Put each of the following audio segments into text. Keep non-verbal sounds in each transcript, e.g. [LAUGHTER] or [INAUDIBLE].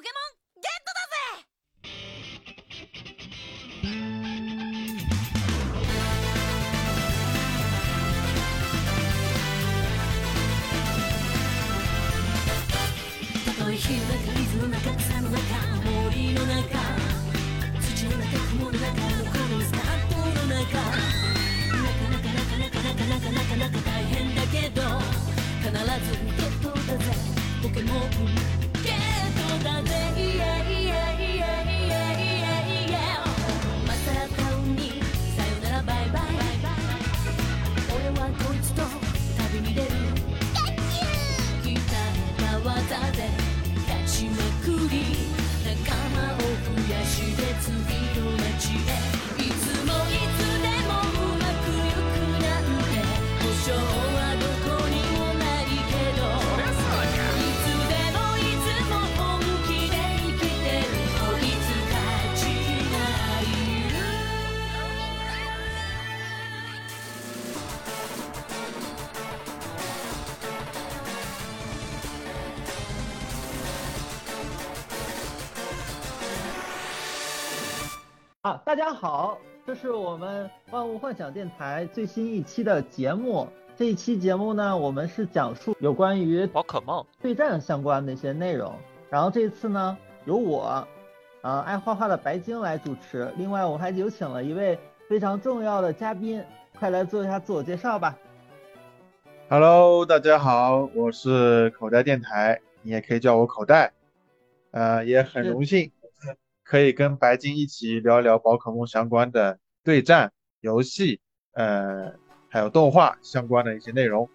ポケモンゲットだぜたとえ火の中水の中草の中森の中土の中雲の中残るスタートの中なかなかなかなかなかなかなかなか大変だけど必ずゲットだぜ。ポケモン。肌で言え大家好，这是我们万物幻想电台最新一期的节目。这一期节目呢，我们是讲述有关于宝可梦，对战相关的一些内容。然后这次呢，由我，呃，爱画画的白鲸来主持。另外，我还有请了一位非常重要的嘉宾，快来做一下自我介绍吧。Hello，大家好，我是口袋电台，你也可以叫我口袋。呃，也很荣幸可以跟白金一起聊聊宝可梦相关的对战游戏，呃，还有动画相关的一些内容。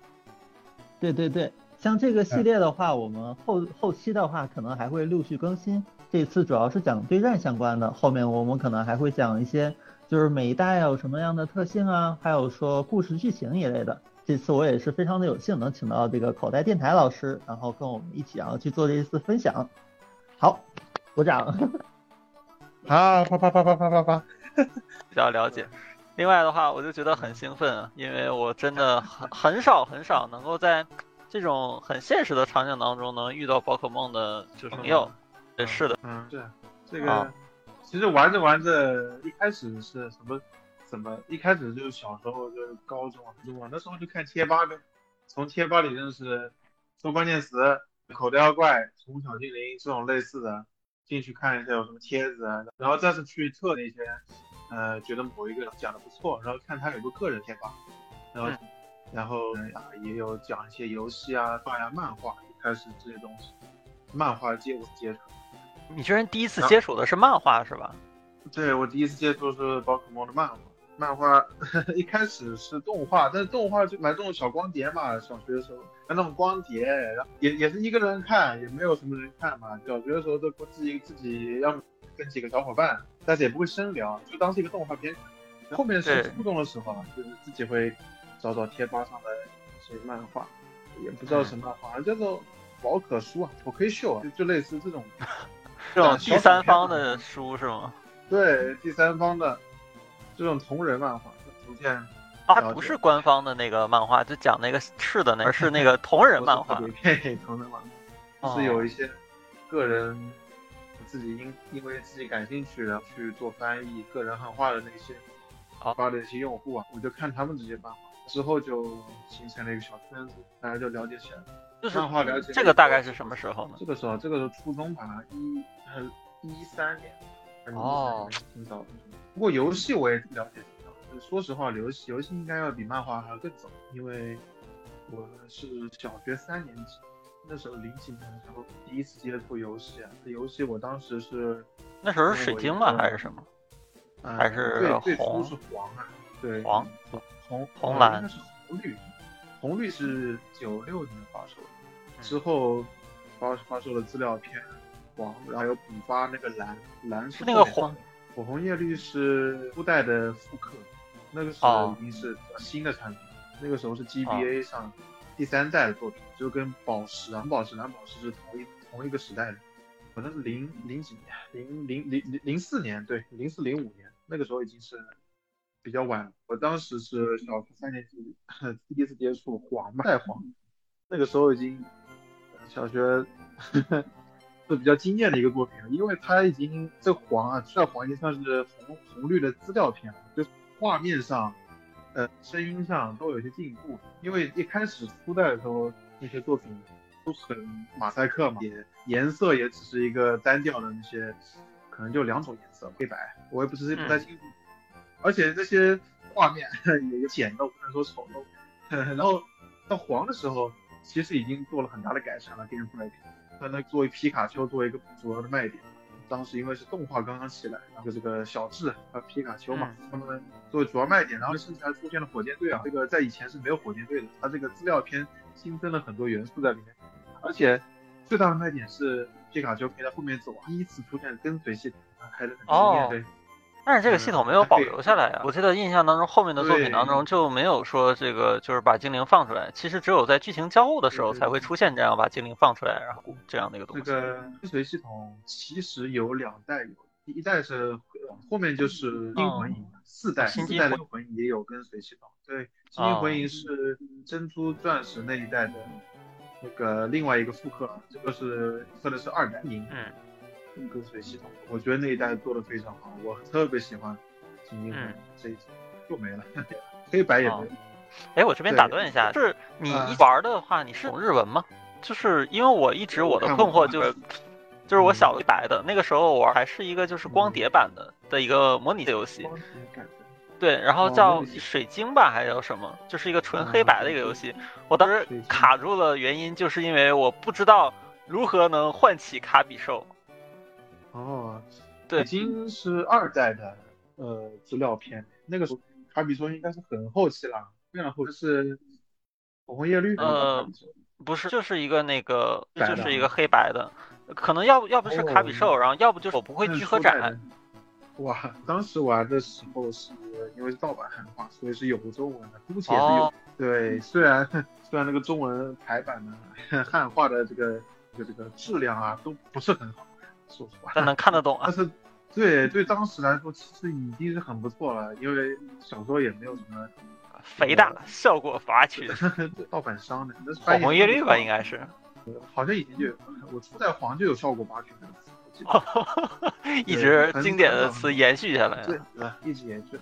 对对对，像这个系列的话，我们后后期的话可能还会陆续更新。这次主要是讲对战相关的，后面我们可能还会讲一些，就是每一代有什么样的特性啊，还有说故事剧情一类的。这次我也是非常的有幸能请到这个口袋电台老师，然后跟我们一起啊去做这一次分享。好，鼓掌。啊，啪啪啪啪啪啪啪！[LAUGHS] 比较了解。另外的话，我就觉得很兴奋啊，因为我真的很很少很少能够在这种很现实的场景当中能遇到宝可梦的就是朋友。也，是的，嗯，对这个，啊其实玩着玩着，一开始是什么怎么？一开始就是小时候就是高中啊、初中啊，那时候就看贴吧呗，从贴吧里认识搜关键词、口袋妖怪、宠物小精灵这种类似的，进去看一下有什么帖子啊，然后再次去测那些，呃，觉得某一个讲的不错，然后看他有个个人贴吧，然后、嗯然后啊也有讲一些游戏啊、画呀、漫画，一开始这些东西，漫画接我接触。你居然第一次接触的是漫画是吧？对我第一次接触是宝可梦的漫画，漫画 [LAUGHS] 一开始是动画，但是动画就买这种小光碟嘛，小学的时候买那种光碟，然后也也是一个人看，也没有什么人看嘛。小学的时候都自己自己要么跟几个小伙伴，但是也不会深聊，就当是一个动画片。后面是初中的时候啊，就是自己会找找贴吧上的一些漫画，也不知道什么，好像叫做宝可书啊，我可以秀啊，就就类似这种 [LAUGHS] 这种第三方的书是吗？对第三方的这种同人漫画，逐渐啊，它不是官方的那个漫画，就讲那个是的那个，而 [LAUGHS] 是那个同人漫画 [LAUGHS] 不。是特别偏同人漫画，哦是有一些个人自己因因为自己感兴趣，然后去做翻译个人汉化的那些好发的一些用户啊，我就看他们这些漫画，之后就形成了一个小圈子，大家就了解起来了。就是漫画了解这个大概是什么时候呢？这个时候，这个时候初中吧，一呃一三年，哦，挺早的。不过游戏我也了解说实话，游戏游戏应该要比漫画还要更早，因为我是小学三年级，那时候零几年的时候第一次接触游戏啊。游戏我当时是那时候是水晶吧？还是什么？呃还是对最初红是黄啊，对黄红红蓝呃应该是红绿，红绿是九六年发售的，嗯之后发发售的资料片黄，然后有补发那个蓝，蓝是是那个黄火红叶绿是初代的复刻，那个时候已经是新的产品，那个时候是 GBA 上第三代的作品，就跟宝石、蓝宝石、蓝宝石是同一同一个时代的，可能是零零几年，零零零零零四年，对，零四零五年，那个时候已经是比较晚了。我当时是小学三年级，第一次接触黄嘛，带黄，那个时候已经小学 [LAUGHS] 是比较惊艳的一个作品，因为它已经这黄啊，这黄已经算是红红绿的资料片了，就画面上，呃，声音上都有些进步。因为一开始初代的时候那些作品都很马赛克嘛，也颜色也只是一个单调的那些，可能就两种颜色，黑白，我也不是不太清楚。而且这些画面也简陋，不能说丑陋。[LAUGHS] 然后到黄的时候，其实已经做了很大的改善了，电视来看。它那作为皮卡丘作为一个主要的卖点，当时因为是动画刚刚起来，然后这个小智和皮卡丘嘛，他们作为主要卖点，然后甚至还出现了火箭队啊，这个在以前是没有火箭队的，它这个资料片新增了很多元素在里面，而且最大的卖点是皮卡丘可以在后面走，第一次出现跟随系统，还是很惊艳对。但是这个系统没有保留下来呀，我记得印象当中后面的作品当中就没有说这个就是把精灵放出来，其实只有在剧情交互的时候才会出现这样把精灵放出来，然后这样的一个东西。这个跟随系统其实有两代，有第一代是后面就是金魂影，四代四代的魂影也有跟随系统。对，金魂影是珍珠钻石那一代的那个另外一个复刻，这个是说的是二代银。嗯。跟随系统，我觉得那一代做的非常好，我特别喜欢。嗯，这一集又没了，[LAUGHS] 黑白也没了。哎，我这边打断一下，就是你玩的话，你是懂日文吗？就是因为我一直我的困惑就是，[LAUGHS] 就是我小黑白的那个时候玩还是一个就是光碟版的的一个模拟的游戏。对，然后叫水晶吧，还是叫什么？就是一个纯黑白的一个游戏。我当时卡住了，原因就是因为我不知道如何能唤起卡比兽。哦，对，已经是二代的呃资料片，那个时候卡比兽应该是很后期了，非常后期是火红叶绿的呃，不是，就是一个那个，就是一个黑白的，可能要不要不是卡比兽，然后要不就是我不会聚合展。哇，当时玩的时候是因为是盗版汉化，所以是有中文的，目前是有。对，虽然虽然那个中文排版呢 [LAUGHS] 汉化的这个这个这个质量啊都不是很好。说实话，[LAUGHS] 但能看得懂啊。但是，对对，当时来说其实已经是很不错了，因为小时候也没有什么肥大效果拔群，[LAUGHS] 盗版商的，那是火红叶绿吧？应该是，好像以前就有，我初代黄就有效果拔群的一直经典的词延续下来了，对，一直延续。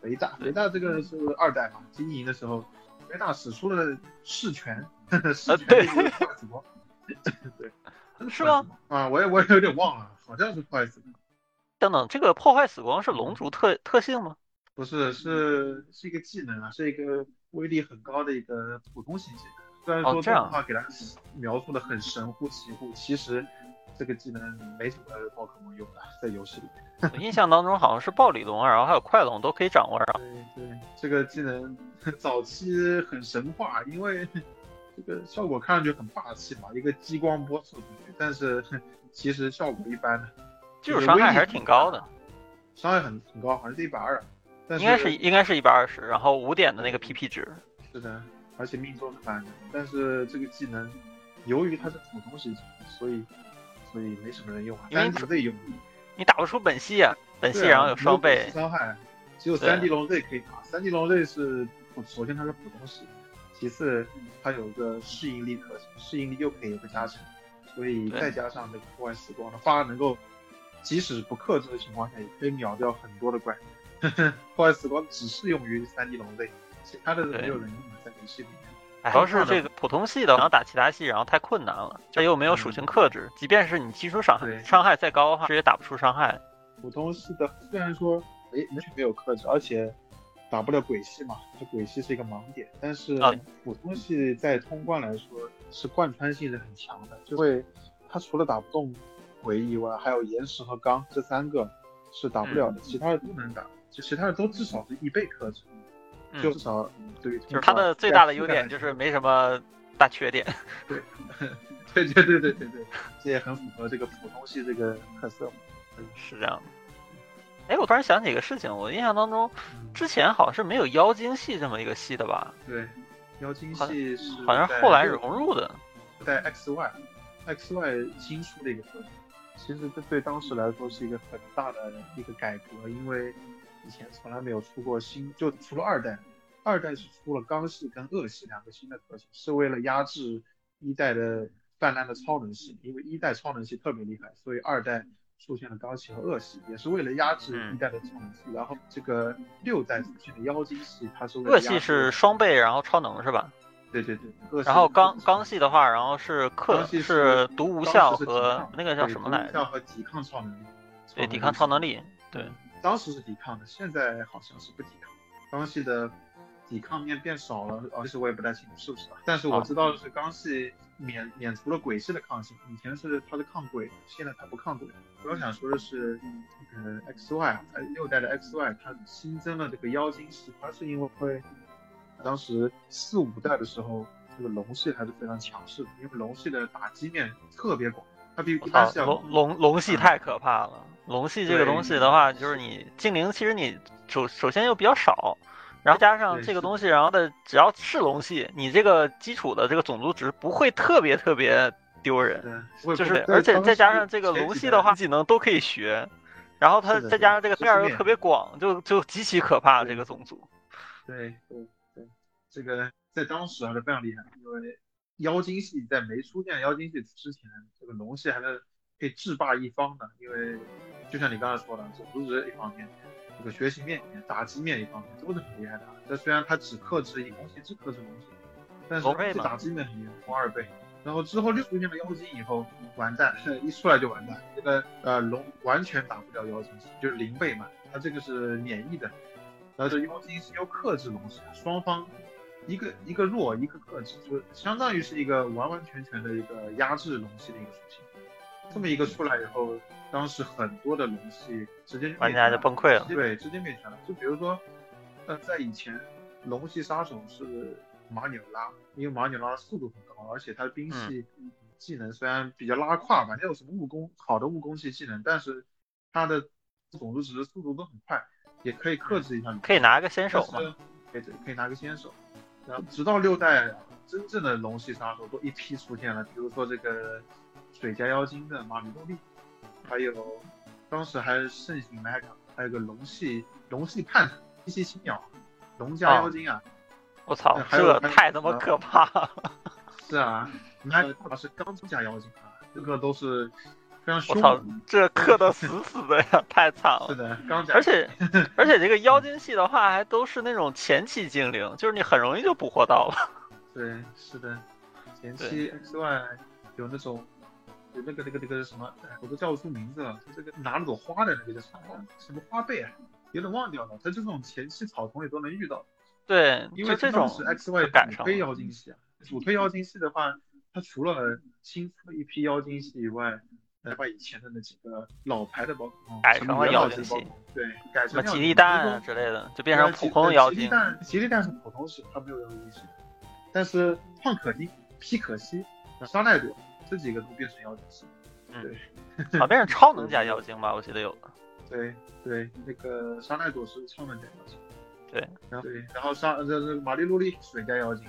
肥大，肥大这个是二代嘛？经营的时候，肥大使出了噬拳，噬拳这个什么？对。[LAUGHS] 是吗？啊，我也我也有点忘了，好像是破坏死光。等等，这个破坏死光是龙族特特性吗？不是，是是一个技能啊，是一个威力很高的一个普通型技能。虽然说这样的话给它描述的很神乎其乎，其实这个技能没什么宝可梦用的，在游戏里。我印象当中好像是暴鲤龙，然后还有快龙都可以掌握啊。对对，这个技能 [LAUGHS] 早期很神话，因为。这个效果看上去很霸气嘛，一个激光波射出去，但是其实效果一般的，技术伤害还是挺高的，伤害很很高，好像是一百二，应该是应该是一百二十，然后五点的那个 PP 值，是的，而且命中是满的，但是这个技能由于它是普通系所以所以没什么人用啊，单只队用，你打不出本系啊，本系然后有双倍伤害，只有三 D 龙 Z 可以打，三 D 龙 Z 是首先它是普通系。其次，它有个适应力特性，适应力又可以有个加成，所以再加上这个破坏时光的话，能够即使不克制的情况下，也可以秒掉很多的怪。[LAUGHS] 破坏时光只适用于三 D 龙类，其他的没有人用的在游戏里面。主要是这个普通系的，然后打其他系，然后太困难了，这又没有属性克制，即便是你基础伤害伤害再高的话，这也打不出伤害。普通系的虽然说没完全没有克制，而且。打不了鬼系嘛？这鬼系是一个盲点，但是普通系在通关来说是贯穿性是很强的，就会它除了打不动鬼以外，还有岩石和钢这三个是打不了的，其他的都能打，就其他的都至少是一倍克制，就至少对于，就是它的最大的优点就是没什么大缺点。[LAUGHS] 对，对对对对对对，这也很符合这个普通系这个特色。嗯，是这样的。哎，我突然想起一个事情，我印象当中，之前好像是没有妖精系这么一个系的吧？对，妖精系是好像后来融入的，在 X Y，X Y 新出的一个特性。其实这对当时来说是一个很大的一个改革，因为以前从来没有出过新，就除了二代，二代是出了钢系跟恶系两个新的特性，是为了压制一代的泛滥的超能系，因为一代超能系特别厉害，所以二代出现了罡系和恶系，也是为了压制嗯一代的超能系。然后这个六代出现的妖精系，它是为了恶系是双倍，然后超能是吧？对对对，恶系然后刚是刚系的话，然后是克是毒无效和那个叫什么来着？毒无效和抵抗超能力，对，抵抗超能力。对，当时是抵抗的，现在好像是不抵抗。刚系的抵抗面变少了，哦，其实我也不太清楚是不是啊。但是我知道的是，钢系免免除了鬼系的抗性，以前是它是抗鬼，现在它不抗鬼。我要想说的是，这个 XY 啊，呃六代的 XY 它新增了这个妖精系，它是因为会当时四五代的时候，这个龙系还是非常强势的，因为龙系的打击面特别广，它比一般系，要龙龙龙系太可怕了。龙系这个东西的话，就是你精灵，其实你首首先又比较少，然后加上这个东西，然后的只要是龙系，你这个基础的这个种族值不会特别特别丢人。对，就是，而且再加上这个龙系的话，技能都可以学，然后它再加上这个面儿又特别广，就就极其可怕这个种族。对对对，这个在当时还是非常厉害，因为妖精系在没出现妖精系之前，这个龙系还是可以制霸一方的，因为就像你刚才说的，种族值一方面，这个学习面里面，打击面一方面都是很厉害的。这虽然它只克制一龙系，只克制龙系，但是这打击面很厉害，红二倍。然后之后又出现了妖精以后，完蛋，[LAUGHS] 一出来就完蛋。这个呃龙完全打不掉妖精，就是零倍嘛，它这个是免疫的。然后这妖精是要克制龙系，双方一个一个弱一个克制，就相当于是一个完完全全的一个压制龙系的一个属性。这么一个出来以后，当时很多的龙系直接玩家就崩溃了对，直接灭全了。就比如说，呃，在以前龙系杀手是马纽拉，因为马纽拉的速度很高，而且他的兵系技能虽然比较拉胯吧，没有什么物攻好的物攻系技能，但是他的种族值速度都很快，也可以克制一下你。可以拿个先手嘛可以可以拿个先手。然后直到六代，真正的龙系杀手都一批出现了，比如说这个水家妖精的马里多利，还有当时还盛行 mega，还有个龙系龙系叛徒一系青鸟，龙家妖精啊，我操，这太他妈可怕了！是啊，[LAUGHS] mega 是钢中甲妖精啊，这个都是非常我操凶。，这克的死 [LAUGHS] 死的呀，太惨了。是的，钢甲，而且 [LAUGHS] 而且这个妖精系的话，还都是那种前期精灵，就是你很容易就捕获到了。对，是的，前期 XY 有那种有那个那个那个什么，哎我都叫不出名字了，就这个拿了朵花的那个叫什么什么花贝啊，有点忘掉了。它这种前期草丛里都能遇到，对，因为这种是赶上主推。妖精系啊，主推妖精系的话，它除了新出的一批妖精系以外，呃，把以前的那几个老牌的宝可梦改成了妖精系对，改什么吉利蛋之类的，就变成普通呃妖精。吉利蛋，吉利蛋是普通系，它没有妖精系。但是胖可丁、皮可西、沙奈朵这几个都变成妖精系。嗯对，好，变成超能加妖精吧，[LAUGHS] 我记得有的。对对，那个沙奈朵是超能加妖精。对，然后对，然后沙这这玛丽露丽水加妖精，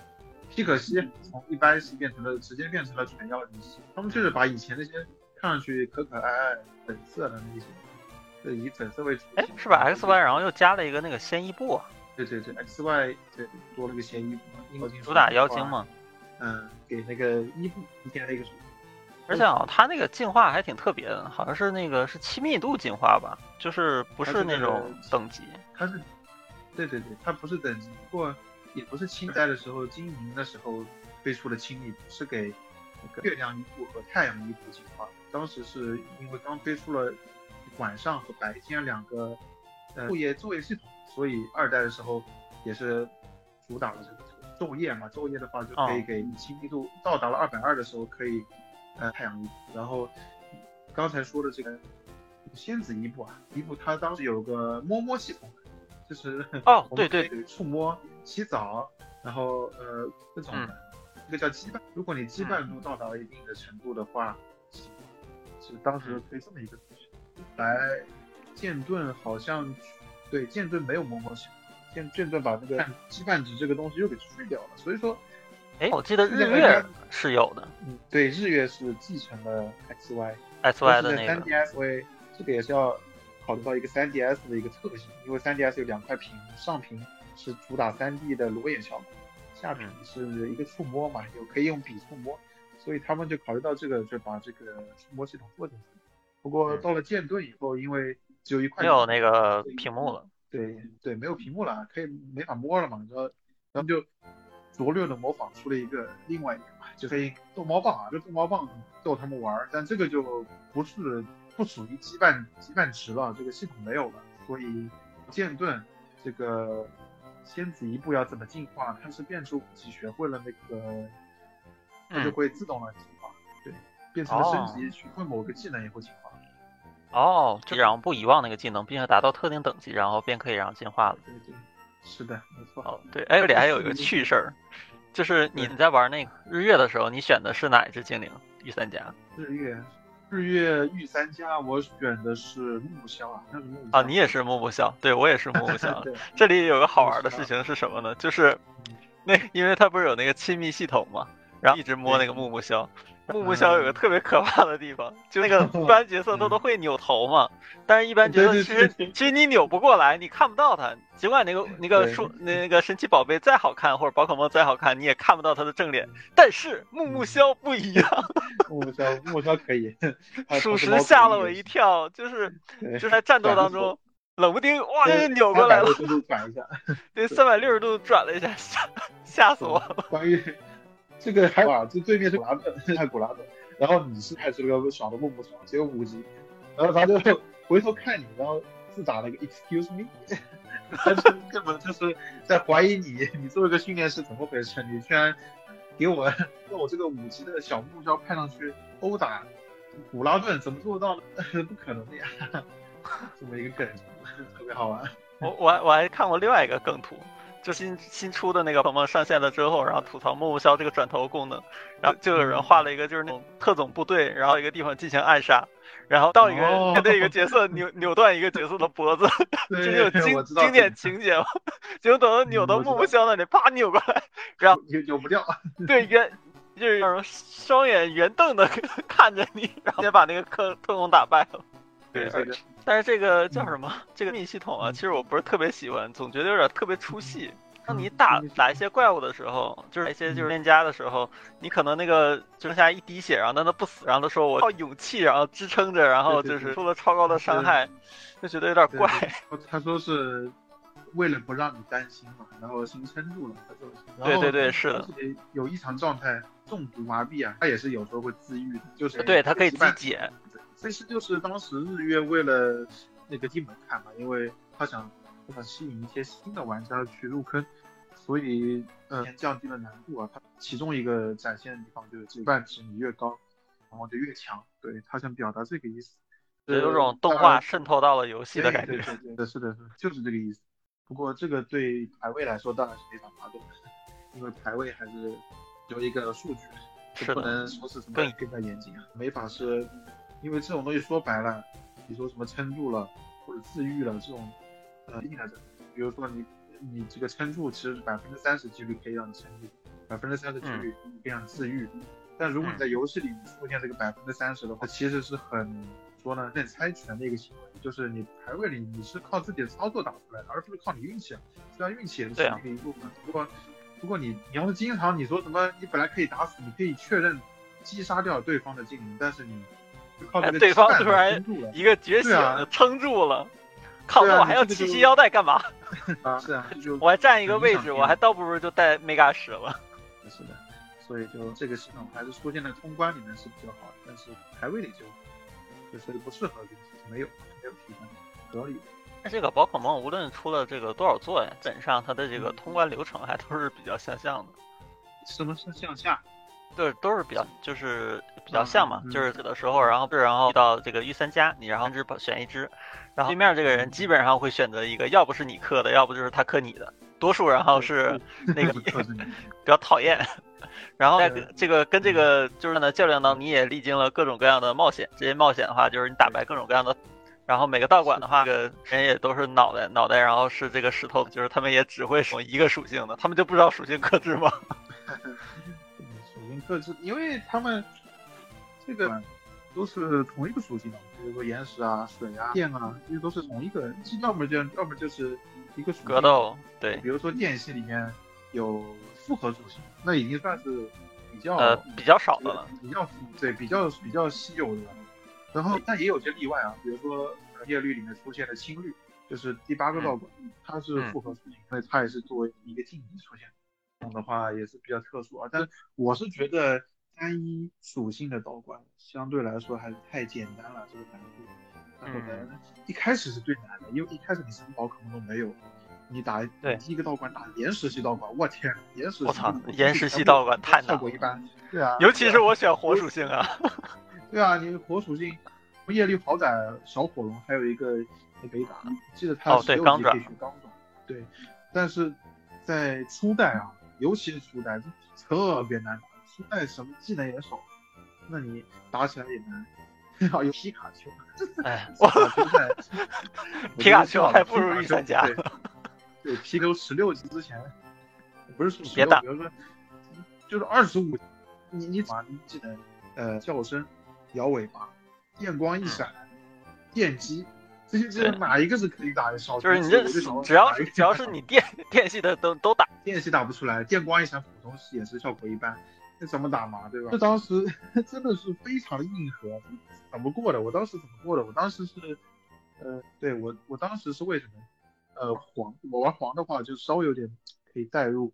皮可西从一般系变成了直接变成了纯妖精系。他们就是把以前那些看上去可可爱爱、粉色的那些，对，以粉色为主。哎，是吧？X Y 然后又加了一个那个仙衣布啊，对对对，X Y 对多了个嫌疑，妖精主打妖精嘛。嗯，给那个伊布添了一个属性。而且啊，它那个进化还挺特别的，好像是那个是亲密度进化吧，就是不是那种等级。它是，对对对，它不是等级，不过也不是清代的时候经营的时候推出的亲密度，是给那个月亮伊布和太阳伊布进化。当时是因为刚推出了晚上和白天两个呃昼夜昼夜系统，所以二代的时候也是主打了这个昼夜嘛。昼夜的话就可以哦给亲密度到达了二百二的时候可以呃太阳然后刚才说的这个仙子伊布啊，伊布它当时有个摸摸系统，就是 [LAUGHS] 哦对对可以触摸、洗澡，然后呃这种嗯的，这个叫羁绊。如果你羁绊度到达了一定的程度的话，是是当时推这么一个东西。来剑盾好像对剑盾没有摸摸系统，剑剑盾把那个羁绊值这个东西又给去掉了，所以说哎，我记得日月是有的嗯对日月是继承了 XY。，X Y 的那三个。DS 会这个也是要考虑到一个 3DS 的一个特性，因为 3DS 有两块屏，上屏是主打 3D 的裸眼效果，下屏是一个触摸嘛，有可以用笔触摸，所以他们就考虑到这个，就把这个触摸系统做进去。不过到了剑盾以后，因为只有一块没有那个屏幕了。对对，没有屏幕了，可以没法摸了嘛，然后然后就拙劣的模仿出了一个另外一个嘛，就可以逗猫棒啊，就逗猫棒逗他们玩儿，但这个就不是不属于羁绊羁绊值了，这个系统没有了，所以剑盾这个仙子一步要怎么进化，它是变出武器学会了那个，它就嗯，会自动的进化，对，变成了升哦。级，学会某个技能以后进化，哦，就然后不遗忘那个技能，并且达到特定等级，然后便可以让进化了。对对，是的，没错。哦，对，哎，这里还有一个趣事儿，就是你对在玩那个日月的时候，你选的是哪一只精灵？御三家日月，日月御三家，我选的是木木萧啊，那是木木啊，你也是木木萧，对我也是木木萧。[LAUGHS] 对，这里有个好玩的事情是什么呢？就是那因为它不是有那个亲密系统嘛，然后一直摸那个木木枭。木木枭有个特别可怕的地方，就那个 [LAUGHS] 一般角色他都会扭头嘛，但是一般角色其实其实你扭不过来，你看不到他。尽管那个那个对树那个神奇宝贝再好看，或者宝可梦再好看，你也看不到他的正脸。但是木木枭不一样，[LAUGHS] 木木枭，木木枭可以，属实吓了我一跳，就是就在战斗当中，冷不丁哇就扭过来了，360度转一下。对，[LAUGHS] 三百六十度转了一下，吓吓死我了。关于这个还有啊，这对面是古拉顿，是 [LAUGHS] 古拉顿，然后你是派出了个爽的木木枭，只有五级，然后他就 [LAUGHS] 回头看你，然后自打了一个 excuse me，他就 [LAUGHS] 根本就是在怀疑你，你作为一个训练师怎么回事？你居然给我让我这个五级的小目标派上去殴打古拉顿，怎么做到的？不可能的呀！这么一个梗，特别好玩。我我还我还看过另外一个梗图，就新新出的那个朋友上线了之后，然后吐槽木木枭这个转头功能，然后就有人画了一个就是那种特种部队，然后一个地方进行暗杀，然后到一个人面对一个角色扭 [LAUGHS] 扭断一个角色的脖子，对这 [LAUGHS] 就有经经典情节嘛。结果等到扭到木木枭那里，啪扭过来，然后扭扭不掉。[LAUGHS] 对圆就是双眼圆瞪的看着你，然后先把那个特特工打败了。对这个但是这个叫什么？这个密系统啊，嗯其实我不是特别喜欢，总觉得有点特别出戏。当你打嗯打一些怪物的时候，就是打一些就是练家的时候，你可能那个就剩下一滴血，然后但他不死，然后他说我靠勇气，然后支撑着，然后就是出了超高的伤害，就觉得有点怪。对他说是为了不让你担心嘛，然后心撑住了，他说是。对对对是的有异常状态中毒麻痹啊，他也是有时候会自愈的，就是对，他可以自己解。这是就是当时日月为了那个低门槛嘛，因为他想他想吸引一些新的玩家去入坑，所以呃降低了难度啊。他其中一个展现的地方就是这个半值你越高，然后就越强。对他想表达这个意思，有种动画渗透到了游戏的对感觉。对对对，是的，是的，就是这个意思。不过这个对排位来说当然是没法拿的，因为排位还是有一个数据，是不能说是什么更更加严谨啊。没法是，因为这种东西说白了，你说什么撑住了或者自愈了这种，呃，硬来着。比如说你你这个撑住，其实百分之三十几率可以让你撑住，百分之三十几率可以让你自愈。但如果你在游戏里出现这个百分之三十的话，其实是很说呢，任猜拳的一个行为，就是你排位里你是靠自己的操作打出来的，而不是靠你运气啊。虽然运气也是其中的一部分，不过不过你你要是经常你说什么，你本来可以打死，你可以确认击杀掉对方的精灵，但是你就靠这个哎对方突然一个觉醒撑住了，靠，我还要七夕腰带干嘛？[LAUGHS] 啊，是啊，就我还占一个位置，我还倒不如就带 mega 使了。[LAUGHS] 是的，所以就这个系统还是出现在通关里面是比较好的，但是排位里就就是不适合没有没有提升合理。那这个宝可梦无论出了这个多少座呀，基本上它的这个通关流程还都是比较相像的，什么是向下？对，都是比较就是比较像嘛，就是有的时候，然后然后遇到这个御三家，你然后只选一只，然后对面这个人基本上会选择一个，要不是你克的，要不就是他克你的，多数然后是那个 [LAUGHS] 比较讨厌。然后在这个跟这个就是呢较量当中，你也历经了各种各样的冒险。这些冒险的话，就是你打败各种各样的，然后每个道馆的话，这个人也都是脑袋脑袋，然后是这个石头，就是他们也只会使用一个属性的，他们就不知道属性克制吗？[LAUGHS] 属性克制，因为他们这个都是同一个属性的，比如说岩石啊、水啊、电啊，这些都是同一个，要么就要么就是一个属性格斗，对比如说电系里面有复合属性，那已经算是比较呃比较少的了。比较对比较比较稀有的。然后但也有些例外啊，比如说呃叶绿里面出现的青绿，就是第八个道馆，它是复合属性，所以它也是作为一个晋级出现。的话也是比较特殊啊，但是我是觉得单一属性的道馆相对来说还是太简单了，这个难度。那可能一开始是最难的，因为一开始你什么宝可梦都没有，你打对第一个道馆打岩石系道馆，我天，岩石系我操岩石系道馆太难了效果一般。对啊，尤其是我选火属性啊，对啊，你火属性，叶绿豪仔小火龙还有一个也可以打，记得他哦对16钢爪级可以学钢爪，对，但是在初代啊，尤其是初代，这特别难打，初代什么技能也少，那你打起来也难。还有皮卡丘，[LAUGHS] 哎，[LAUGHS] 皮卡丘还不如御三家。对，对，皮卡丘十六级之前，不是说别打。比如说就是二十五，你你把你技能，呃，叫声、摇尾巴、电光一闪、电击，这些技能哪一个是可以打的？小就是你这学鸡我就想只要是只要是你电 [LAUGHS] 电系的都都打，电系打不出来，电光一闪普通系也是效果一般，那怎么打嘛，对吧？这当时 [LAUGHS] 真的是非常的硬核，怎么过的？我当时怎么过的？我当时是，呃，对我我当时是为什么？呃，黄我玩黄的话就稍微有点可以带入，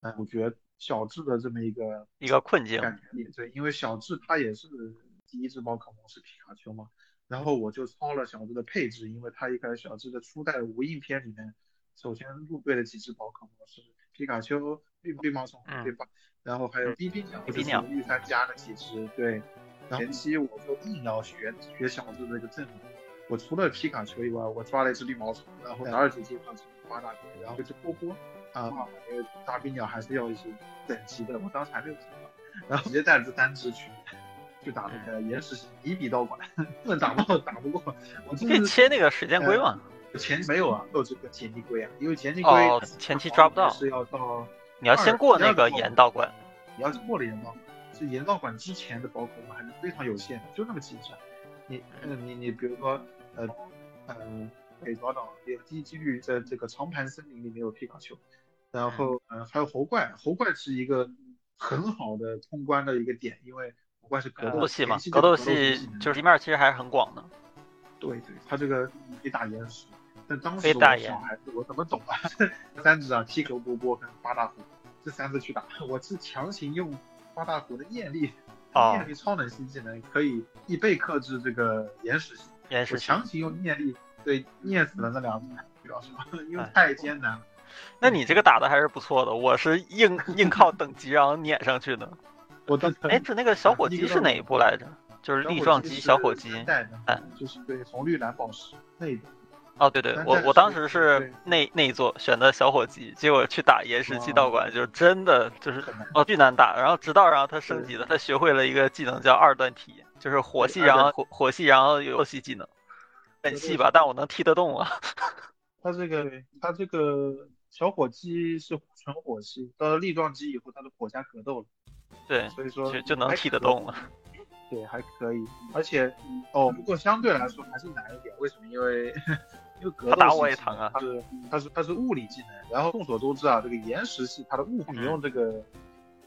呃，主角小智的这么一个一个困境。感觉里，对，因为小智他也是第一只宝可梦是皮卡丘嘛，然后我就抄了小智的配置，因为他一开始小智的初代无印篇里面，首先入队的几只宝可梦是皮卡丘、绿绿毛虫，嗯。对吧？然后还有冰冰鸟，逼逼鸟。这是御三家的几只，对。然后前期我就硬要学学小智这个阵容，我除了皮卡丘以外，我抓了一只绿毛虫，然后十二级进化成八大龟，然后一只波波，啊，因为大冰鸟还是要一些等级的，我当时还没有进化，然后直接带了这三只去去打那个岩石系泥比道馆，根本打不到，打不过，我你可以切那个时间龟嘛？前没有啊，没有这个前期龟啊，因为前期龟哦前期抓不到是要到你要先过那个岩道馆。你要是过了岩道馆，是岩道馆之前的宝可梦还是非常有限的，就那么几只。你，嗯，你你比如说，呃，呃，北爪岛有低几率在这个长盘森林里面有皮卡丘，然后，呃，还有猴怪，猴怪是一个很好的通关的一个点，因为猴怪是格斗系嘛格斗系系就是一面其实还是很广的。对对，他这个可以打岩石，但当时我小孩子我怎么懂啊？[LAUGHS] 三只啊，七口波波跟八大虎这三只去打，我是强行用八大虎的念力，哦念力超能系技能可以一倍克制这个岩石系，岩石。强行用念力对念死了那两只，主要是因为哎太艰难了。那你这个打的还是不错的，我是硬硬靠等级然后撵上去的。我当哎，这那个小火鸡是哪一部来着？就是力壮鸡、小火鸡。哎，就是对红绿蓝宝石那一个。哦，对对，我我当时是那那一座选的小火鸡，结果去打岩石系道馆，就是真的就是哦巨难打。然后直到然后他升级了，他学会了一个技能叫二段踢，就是火系，然后火火系，然后有火系技能，很细吧，但我能踢得动啊。他这个他这个小火鸡是纯火系，到了力壮鸡以后，他的火加格斗了，对，所以说就就能踢得动了。对，还可以。而且哦，不过相对来说还是难一点，为什么？因为因为格斗他打我也疼啊能它是它是它是物理技能，然后众所周知啊，这个岩石系它的物嗯你用这个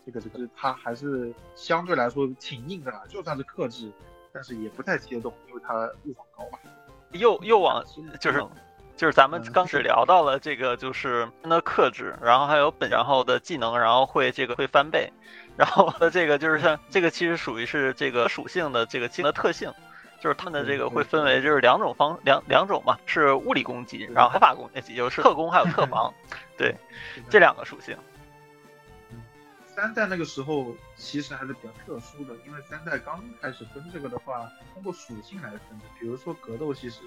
这个这个它还是相对来说挺硬的啦，就算是克制，但是也不太踢得动，因为它物防高嘛。又又往就是就是咱们嗯刚只聊到了这个就是的克制，然后还有本然后的技能，然后会这个会翻倍，然后的这个就是像这个其实属于是这个属性的这个技能的特性。就是他们的这个会分为就是两种方两两种嘛，是物理攻击，然后合法攻击，就是特攻还有特防，[LAUGHS] 对这两个属性。三代那个时候其实还是比较特殊的，因为三代刚开始分这个的话，通过属性来分的。比如说格斗系是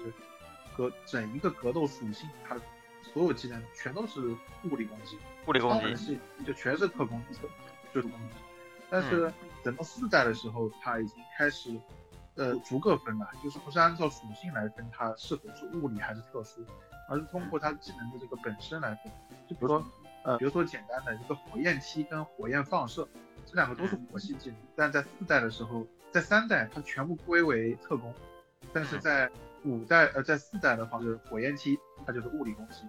格整一个格斗属性，它所有技能全都是物理攻击，物理攻击，系就全是特攻击，就是攻击。但是等到四代的时候，它已经开始呃逐个分了，就是不是按照属性来分它是否是物理还是特殊，而是通过它技能的这个本身来分。就比如说呃，比如说简单的一个火焰踢跟火焰放射，这两个都是火系技能，但在四代的时候，在三代它全部归为特攻，但是在五代呃在四代的话就是火焰期，它就是物理攻击，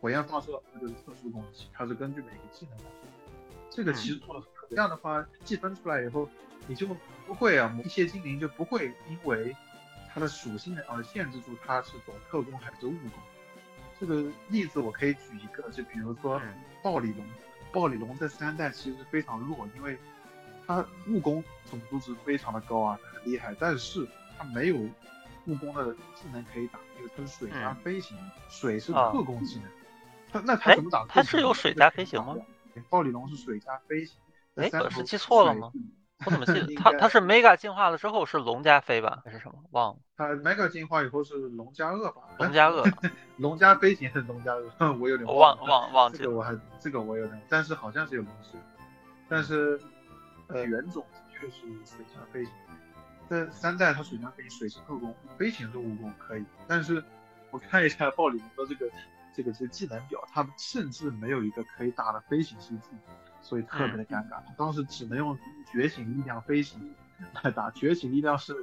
火焰放射它就是特殊攻击，它是根据每个技能来分。这个其实做的很这样的话计分出来以后，你就不会啊，一些精灵就不会因为它的属性而限制住它是走特工还是物攻。这个例子我可以举一个，就比如说嗯暴鲤龙，暴鲤龙在三代其实非常弱，因为它物攻总数值非常的高啊，它很厉害，但是它没有务工的技能可以打，因为它是水加嗯飞行，水是啊特工技能，它那它哎怎么打？它是有水加飞行吗？暴鲤龙是水加飞行，在哎我是记错了吗我怎么记得 [LAUGHS] 它它是 Mega 进化了之后是龙加飞吧，还是什么？忘了，它 Mega 进化以后是龙加恶吧？龙加恶，[LAUGHS] 龙加飞行还是龙加恶？[LAUGHS] 我有点我忘忘忘记了。这个我还这个我有点，但是好像是有龙石，但是呃原种的确是水加飞行。这三代它水加飞行，水是特工，飞行是务工可以，但是我看一下暴鲤龙的这个这个这个技能表，它甚至没有一个可以打的飞行系技，所以特别的尴尬。他当时只能用觉醒力量飞行来打，觉醒力量是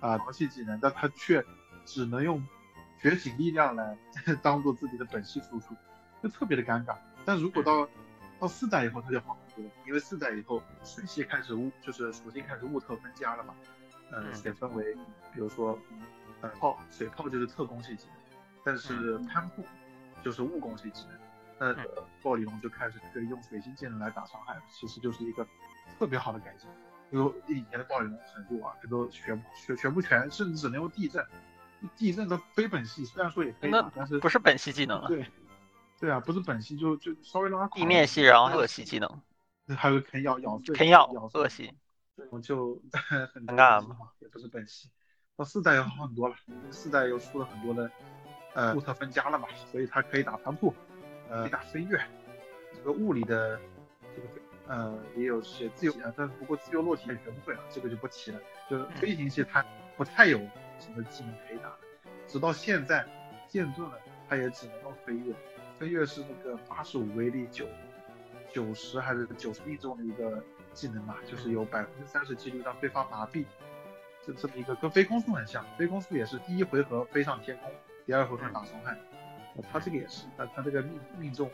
啊防系技能，但他却只能用觉醒力量来 [LAUGHS] 当做自己的本系输出，就特别的尴尬。但如果到到四代以后，它就好很多，因为四代以后水系开始物就是属性开始物特分家了嘛，嗯，嗯得分为比如说呃炮水炮就是特攻系技能，但是攀布就是物攻系技能。那暴鲤龙就开始可以用水星技能来打伤害，其实就是一个特别好的改进。因为以前的暴鲤龙很弱啊，这都学不学学不全，甚至只能用地震。地震的非本系虽然说也可以打，但是不是本系技能了，对，对啊，不是本系就就稍微拉垮地面系然后恶系技能，那还有啃咬咬碎啃咬咬碎恶系。我就 [LAUGHS] 很尴尬嘛，也不是本系。到四代要好很多了，四代又出了很多的呃物特分家了嘛，所以它可以打攀铺，呃，可以打飞跃，这个物理的这个呃也有些自由啊，但是不过自由落体也学不会啊，这个就不提了。就是飞行系它不太有什么技能可以打，直到现在剑盾了，它也只能用飞跃，飞跃是那个八十五威力九九十还是九十力中的一个技能嘛，就是有百分之三十几率让对方麻痹，这这么一个跟飞空术很像，飞空术也是第一回合飞上天空，第二回合打伤害，呃他这个也是，但他这个命命中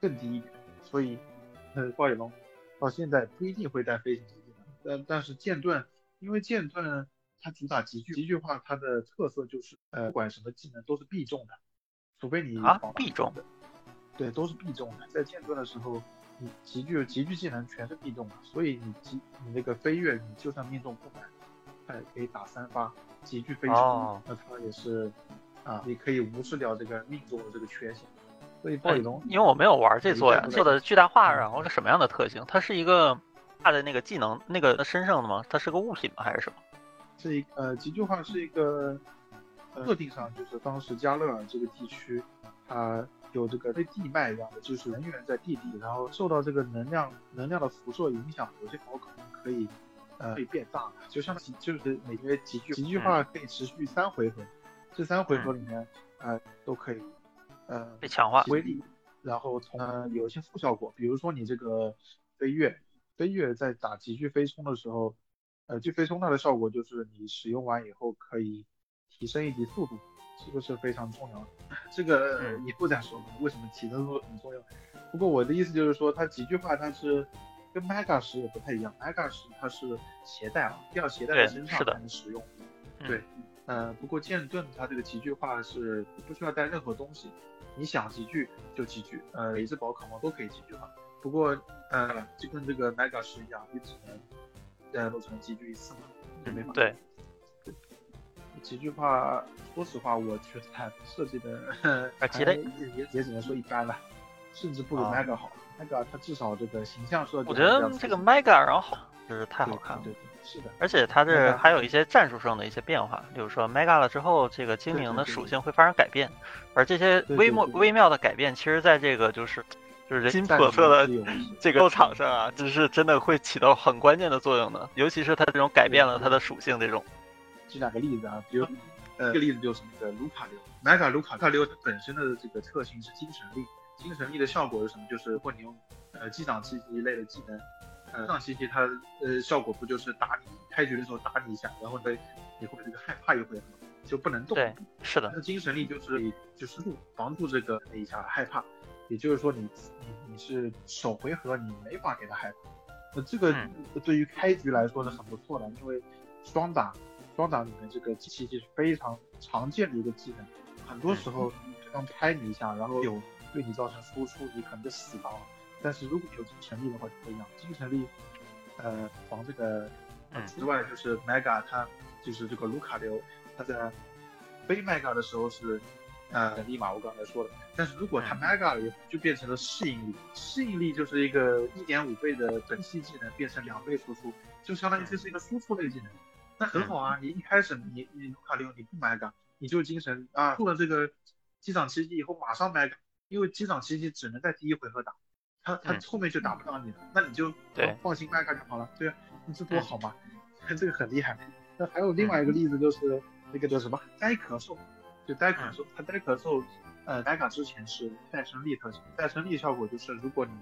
更低一点，所以呃暴野龙到现在不一定会带飞行技能，但但是剑盾，因为剑盾它主打集聚，集聚化它的特色就是呃不管什么技能都是必中的，除非你啊必中的，对，都是必中的，在剑盾的时候。你极具极具技能全是必中的，所以你极你那个飞跃，你就算命中不满，它也可以打三发，极具飞冲，哦那它也是啊，你可以无视掉这个命中的这个缺陷。所以暴鲤龙，因为我没有玩这座呀做的巨大化，然后是什么样的特性？它是一个大的那个技能，那个身上的吗？它是个物品吗？还是什么？这一呃极具化是一个呃设定上，就是当时加勒尔这个地区，它有这个对地脉一样的，就是能源在地底，然后受到这个能量能量的辐射影响，有些宝可梦可以呃可以变大，就像极就是每个月极具极具化可以持续三回合，这三回合里面呃都可以呃被强化？威力，然后从呃有一些副效果，比如说你这个飞跃，飞跃在打极具飞冲的时候，呃，极飞冲它的效果就是你使用完以后可以提升一级速度，这个是非常重要的。这个以后再说吧，为什么提升速度很重要。不过我的意思就是说，它极具化它是跟 Mega 石也不太一样，Mega 石它是携带啊，要携带在身上才能使用。嗯对，呃，不过剑盾它这个极具化是不需要带任何东西，你想极具就极具，呃，每只宝可梦都可以极具化。不过，呃，就跟这个 Mega 石一样，你只能呃路程极具一次嘛，就没法。对，极具化，说实话，我觉得它设计的啊鸡肋还也也只能说一般了，甚至不如啊 Mega 好。Mega 它至少这个形象设计，我觉得这个 Mega 然后好，就是太好看了。对对对，是的。而且它这还有一些战术上的一些变化，比如说 Mega 了之后，这个精灵的属性会发生改变，而这些微妙微妙的改变，其实在这个就是就是人心战叵测的这个斗场上啊，这是真的会起到很关键的作用的，尤其是它这种改变了它的属性这种。举两个例子啊，比如，呃，一个例子就是那个卢卡流，Mega 卢卡流它本身的这个特性是精神力，精神力的效果是什么？就是如果你用呃击掌气息一类的技能，呃，击掌气息它呃效果不就是打你开局的时候打你一下，然后呢你会这个害怕一回合，就不能动。对，是的。那，精神力就是就是防住这个那一下害怕，也就是说你你你是首回合你没法给他害怕，那这个嗯。对于开局来说是很不错的，因为双打双打里面这个机器就是非常常见的一个技能，很多时候对方拍你一下，然后有。对你造成输出，你可能就死刀了。但是如果有精神力的话就不一样，精神力，呃，防这个嗯。之外就是 Mega 它就是这个卢卡流，他在非 Mega 的时候是呃立马我刚才说的，但是如果他嗯。Mega 了就变成了适应力，适应力就是一个一点五倍的本系技能变成两倍输出，就相当于这是一个输出类技能，那很好啊，你一开始你你卢卡流你不 Mega，你就精神啊出了这个机长奇迹以后马上 Mega，因为机长奇迹只能在第一回合打。他他嗯后面就打不到你了，那你就对放心 Mega 就好了，对啊，你这多嗯好嘛，这个很厉害。那还有另外一个例子就是那个叫什么呆咳嗽，就呆咳嗽，他呆咳嗽，呃，Mega 之前是再生力特性，再生力效果就是如果你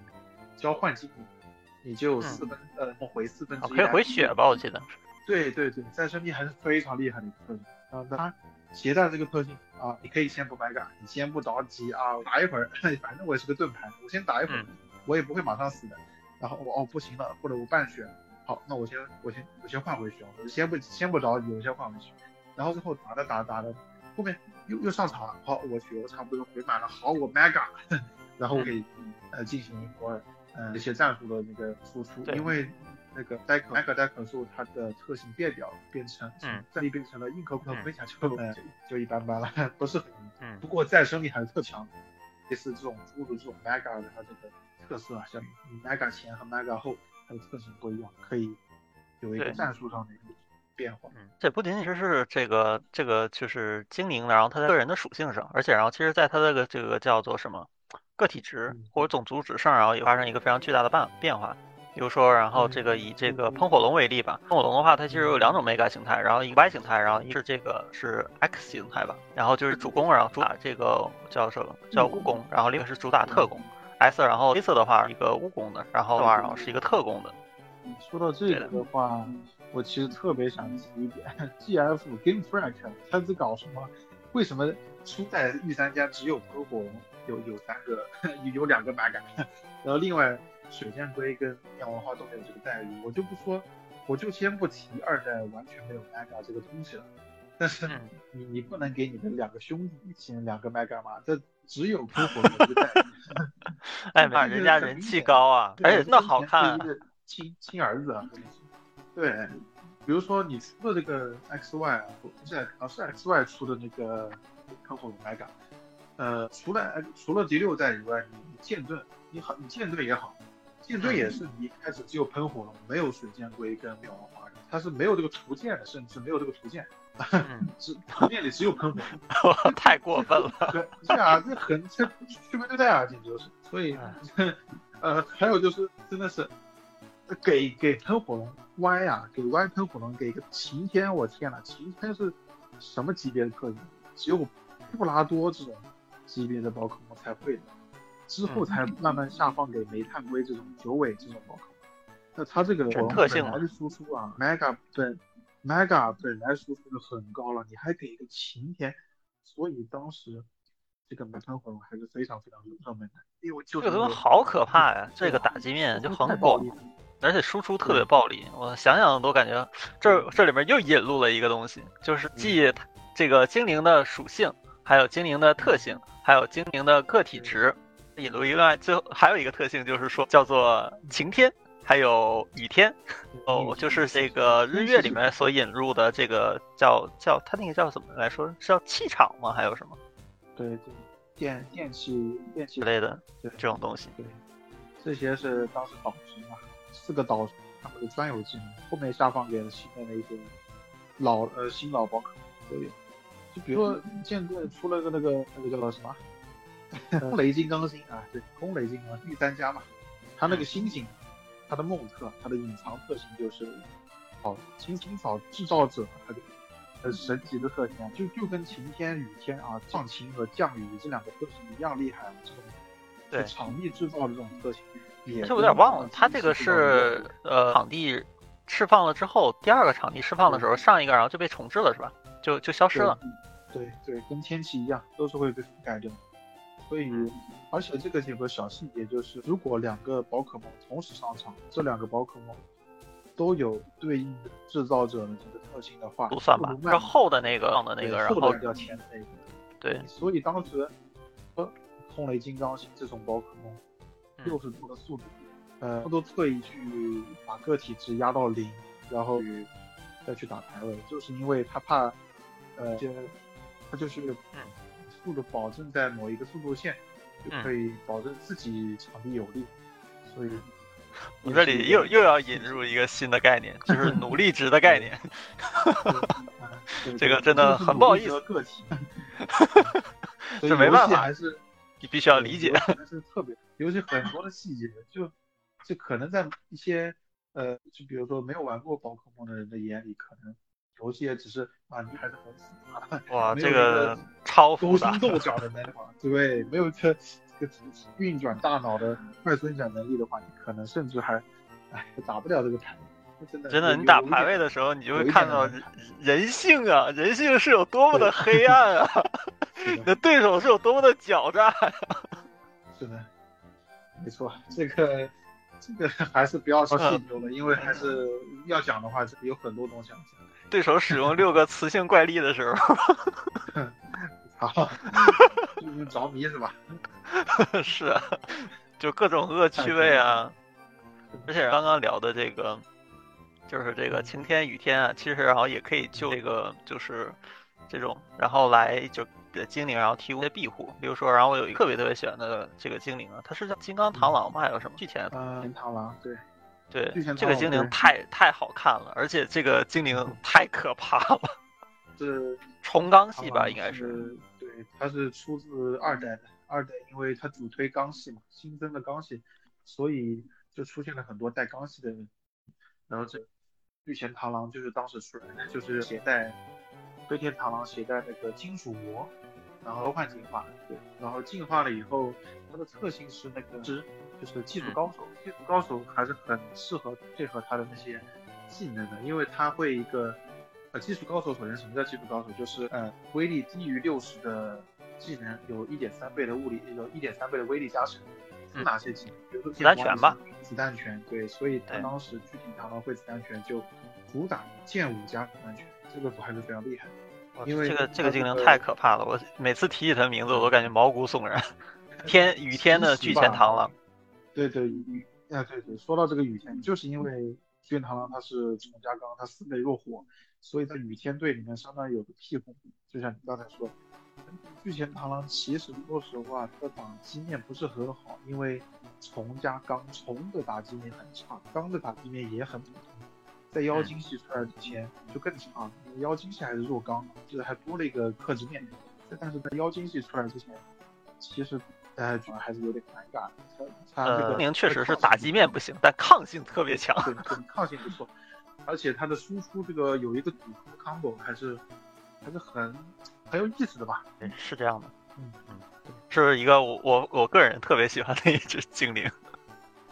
交换技能，你就四分呃回四分之一，哦可以回血吧？我记得。对对对，再生力还是非常厉害的一个特性。啊，那它携带这个特性啊，你可以先不白干，你先不着急啊，打一会儿，[LAUGHS] 反正我也是个盾牌，我先打一会儿，嗯我也不会马上死的。然后我哦不行了，或者我半血，好，那我先我先我先换回去啊，我先不先不着急，我先换回去。然后最后打着打着打着，后面又又上场了，好，我去我差不多回满了，好，我 mega，[LAUGHS] 然后我可以呃进行一波呃一些战术的那个输出，因为那个呆可 mega 呆可术它的特性变表变成嗯。战力变成了硬壳壳嗯盔甲就呃就一般般了，不是很嗯。不过再生力还是特强，类似这种诸如这种 mega 的它这个特色啊，像 mega 前和 mega 后它的特性不一样，可以有一个战术上的一个变化。嗯，这不仅仅是这个这个就是精灵的，然后它在个人的属性上，而且然后其实在它这个这个叫做什么个体值嗯。或者种族值上，然后也发生一个非常巨大的变变化。比如说，然后这个以这个喷火龙为例吧，喷火龙的话，它其实有两种 mega 形态，然后一个 Y 形态，然后一个是这个是 X 形态吧，然后就是主攻，然后主打这个叫什么叫武功，然后另一个是主打特工。S，然后黑色的话一个武功的，然后的话然后是一个特工的。说到这个的话，我其实特别想提一点，GF Game Freak 他在搞什么？为什么初代御三家只有喷火龙有有三个 [LAUGHS] 有有两个 mega，然后另外水箭龟跟妙文化都没有这个待遇？我就不说，我就先不提二代完全没有 mega 这个东西了，但是嗯你你不能给你的两个兄弟一起两个 mega 嘛？这只有 [LAUGHS] 喷火龙这个待遇。哎，人家人气高啊，对而且那好看亲亲儿子啊，对，比如说你出的这个 XY 啊，不是啊是 XY 出的那个喷火龙 mega，呃，除了除了第六代以外，你你剑盾，你好，你剑盾也好，剑盾也是你一开始只有喷火龙，没有水箭龟跟妙王花的，它是没有这个图鉴的，甚至没有这个图鉴，嗯，[LAUGHS] 只图鉴里只有喷火龙。[LAUGHS] 太过分了。[LAUGHS] 对，这啊，这很这区别对待啊，简直就是。所以，呃，还有就是，真的是给给喷火龙歪啊，给歪喷火龙给一个晴天，我天呐，晴天是什么级别的特性？只有布拉多这种级别的宝可梦才会的，之后才慢慢下放给煤炭龟这种九尾这种宝可梦。那它这个特性啊本来的输出啊，Mega 本 Mega 本来输出就很高了，你还给一个晴天，所以当时这个煤炭火龙还是非常非常热门的，因为就这个东西好可怕呀！这个打击面就很广太暴力，而且输出特别暴力。我想想都感觉这这里面又引入了一个东西，就是既这个精灵的属性，还有精灵的特性，还有精灵的个体值，引入一个最后还有一个特性就是说叫做晴天，还有雨天。哦，就是这个日月里面所引入的这个叫叫它那个叫怎么来说？是叫气场吗？还有什么对对，电电器电器之类的对这种东西？对，这些是当时导师嘛，四个导师他们的专有技能，后面下放给了新的那些老呃新老宝可梦都有。就比如说剑盾出了个那个那个叫做什么，[LAUGHS] 空雷金刚星啊，对，空雷金刚第三家嘛，它那个星星，它的梦特，它的隐藏特性就是，哦，青青草制造者，它的很神奇的特性啊，就就跟晴天、雨天啊、降晴和降雨这两个特性一样厉害啊，这种对场地制造的这种特性，也而且我有点忘了，它这个是是呃场地释放了之后，第二个场地释放的时候，上一个然后就被重置了是吧？就就消失了。。对对，跟天气一样，都是会被覆盖掉。所以，而且这个有个小细节，就是如果两个宝可梦同时上场，这两个宝可梦都有对应的制造者的这个特性的话，不算吧是后的那个上的那个，然后后的要前的那个。对，所以当时，呃，空雷金刚星这种宝可梦，嗯六十多的速度，呃，他都特意去把个体值压到零，然后去再去打排位，就是因为他怕，呃，这他就是嗯速度保证在某一个速度线，就嗯可以保证自己场地有利，所以你这里又又要引入一个新的概念，就是 [LAUGHS] 努力值的概念。[LAUGHS] 这个真的很不好意思思，个体，[LAUGHS] 这没办法还是。你必须要理解游。戏还是特别，尤其很多的细节，就就可能在一些呃，就比如说没有玩过宝可梦的人的眼里，可能游戏也只是啊，你还是很复杂的，哇，[LAUGHS] 这个个超勾心。斗角的那话，对，没有这个这个运转大脑的快速运转能力的话，你可能甚至还哎打不了这个牌，真的真的，你打排位的时候，你就会看到人性啊，人性是有多么的黑暗啊，[LAUGHS] 是的你的对手是有多么的狡诈。是的，没错，这个这个还是不要说细究了，因为还是要讲的话，这有很多东西要讲。对手使用六个雌性怪力的时候，[LAUGHS] 好，[LAUGHS] 就是着迷是吧？是啊，就各种恶趣味啊。而且刚刚聊的这个，就是这个晴天雨天啊，其实然后也可以就这个就是这种，然后来就给精灵然后提供一些庇护。比如说，然后我有一个特别特别喜欢的这个精灵啊，它是叫金刚螳螂吗？还有什么巨前？嗯，天螳螂对，对这个精灵太太好看了，而且这个精灵太可怕了，是重钢系吧，应该是。是对，它是出自二代的，二代因为它主推钢系嘛，新增的钢系，所以就出现了很多带钢系的人。然后这御前螳螂就是当时出来的，就是携带飞天螳螂携带那个金属膜，然后换进化，对，然后进化了以后，它的特性是那个知，就是技术高手，技术高手还是很适合配合他的那些技能的，因为他会一个呃技术高手，首先什么叫技术高手？就是呃威力低于六十的技能有一点三倍的物理，有一点三倍的威力加成。是嗯哪些技能？比如说子弹拳吧，子弹拳，对，所以他当时具体螳螂会子弹拳就主打剑舞加子弹拳，这个组还是非常厉害的。哇因为这个这个精灵太可怕了，我每次提起它名字，我都感觉毛骨悚然。[LAUGHS] 天雨天的巨前螳螂，对对雨啊对对，说到这个雨天，就是因为巨前螳螂它是虫加钢，它四倍弱火，所以在雨天队里面相当于有个庇护。就像你刚才说，巨前螳螂其实说实话，它的打击面不是很好，因为虫加钢，虫的打击面很差，钢的打击面也很普通。在妖精系出来之前就更强，妖精系还是弱钢，就是还多了一个克制面。但是在妖精系出来之前，其实大家觉得还是有点尴尬。它它这呃，个精灵确实是打击面不行，但抗性特别强。对对，抗性不错，而且它的输出这个有一个组合 combo 还是还是很很有意思的吧？对是这样的，嗯嗯，是一个我我我个人特别喜欢的一只精灵。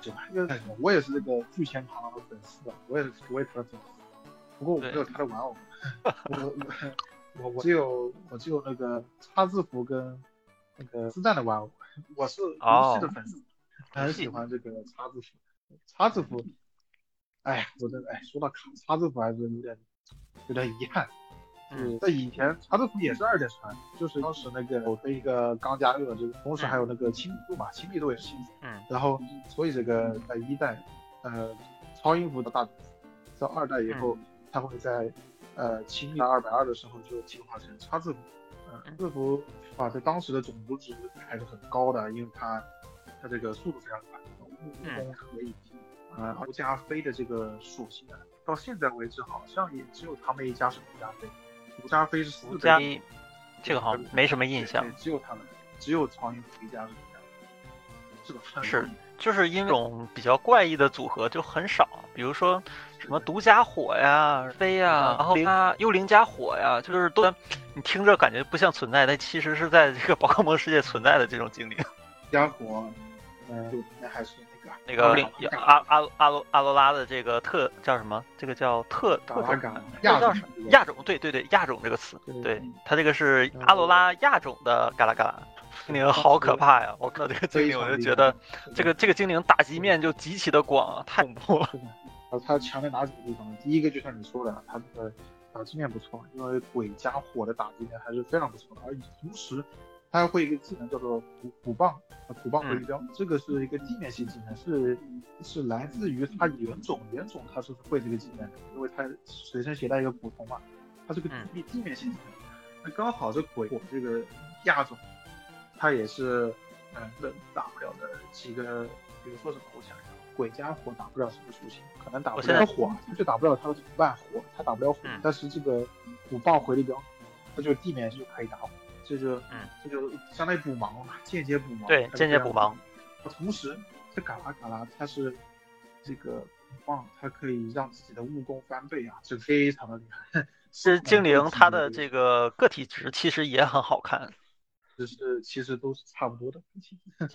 是吧？因为我也是这个巨前螳螂的粉丝啊，我也是我也是他的粉丝，不过我没有他的玩偶，[LAUGHS] 我我我我只有我只有那个叉字符跟那个之战的玩偶，我是游戏的粉丝，很喜欢这个叉字符，叉字符，哎，我真的哎，说到卡叉字符还是有点有点遗憾。嗯是在以前，叉字符也是二代传，就是当时那个我跟一个钢加热，这个同时还有那个亲密度嘛，亲密度也是亲密度。嗯，然后所以这个在一代，呃，超音符的大到二代以后，它会在呃亲密二百二的时候就进化成叉字符。呃，嗯字符啊，在当时的种族值还是很高的，因为它它这个速度非常快，嗯武功特别一级。呃，而加飞的这个属性啊，到现在为止好像也只有他们一家是不加飞，不加飞是四倍吴加一，这个好像没什么印象，。只有他们，只有超音符一家是这样，是吧？是就是因为这种比较怪异的组合就很少，比如说什么独家火呀、飞呀，然后加幽灵加火呀，就是都你听着感觉不像存在，但其实是在这个宝可梦世界存在的这种精灵。加火，嗯、就那还是那个阿阿阿阿罗阿罗拉的这个特叫什么？这个叫特特种嘎拉嘎这叫什亚种亚种？对对对，亚种这个词，对对它这个是阿罗拉亚种的嘎啦嘎啦。精灵好可怕呀！我靠，这个精灵我就觉得这个这个精灵打击面就极其的广啊，太恐怖了。呃，它强在哪几个地方？第一个就像你说的，它这个打击面不错，因为鬼加火的打击面还是非常不错的，而同时它还会一个技能叫做土土棒，呃虎棒回嗯。标，这个是一个地面系技能，是是来自于他原种，原种他是会这个技能的，因为他随身携带一个古铜嘛，它是个嗯地地面系技能，那刚好这鬼火这个亚种，它也是嗯能打不了的几个，比如说什么，我想一想，鬼加火打不了什么属性，可能打不了火，它就打不了它的同伴火，它打不了火，嗯。但是这个虎豹回力镖，它就地面就可以打火，这就嗯这就相当于补盲嘛，间接补盲，对间接补盲。同时，这嘎啦嘎啦它是这个虎棒，它可以让自己的武功翻倍啊，这非常的厉害。[LAUGHS] 是精灵它的这这个个体值其实也很好看，只是其实都是差不多的，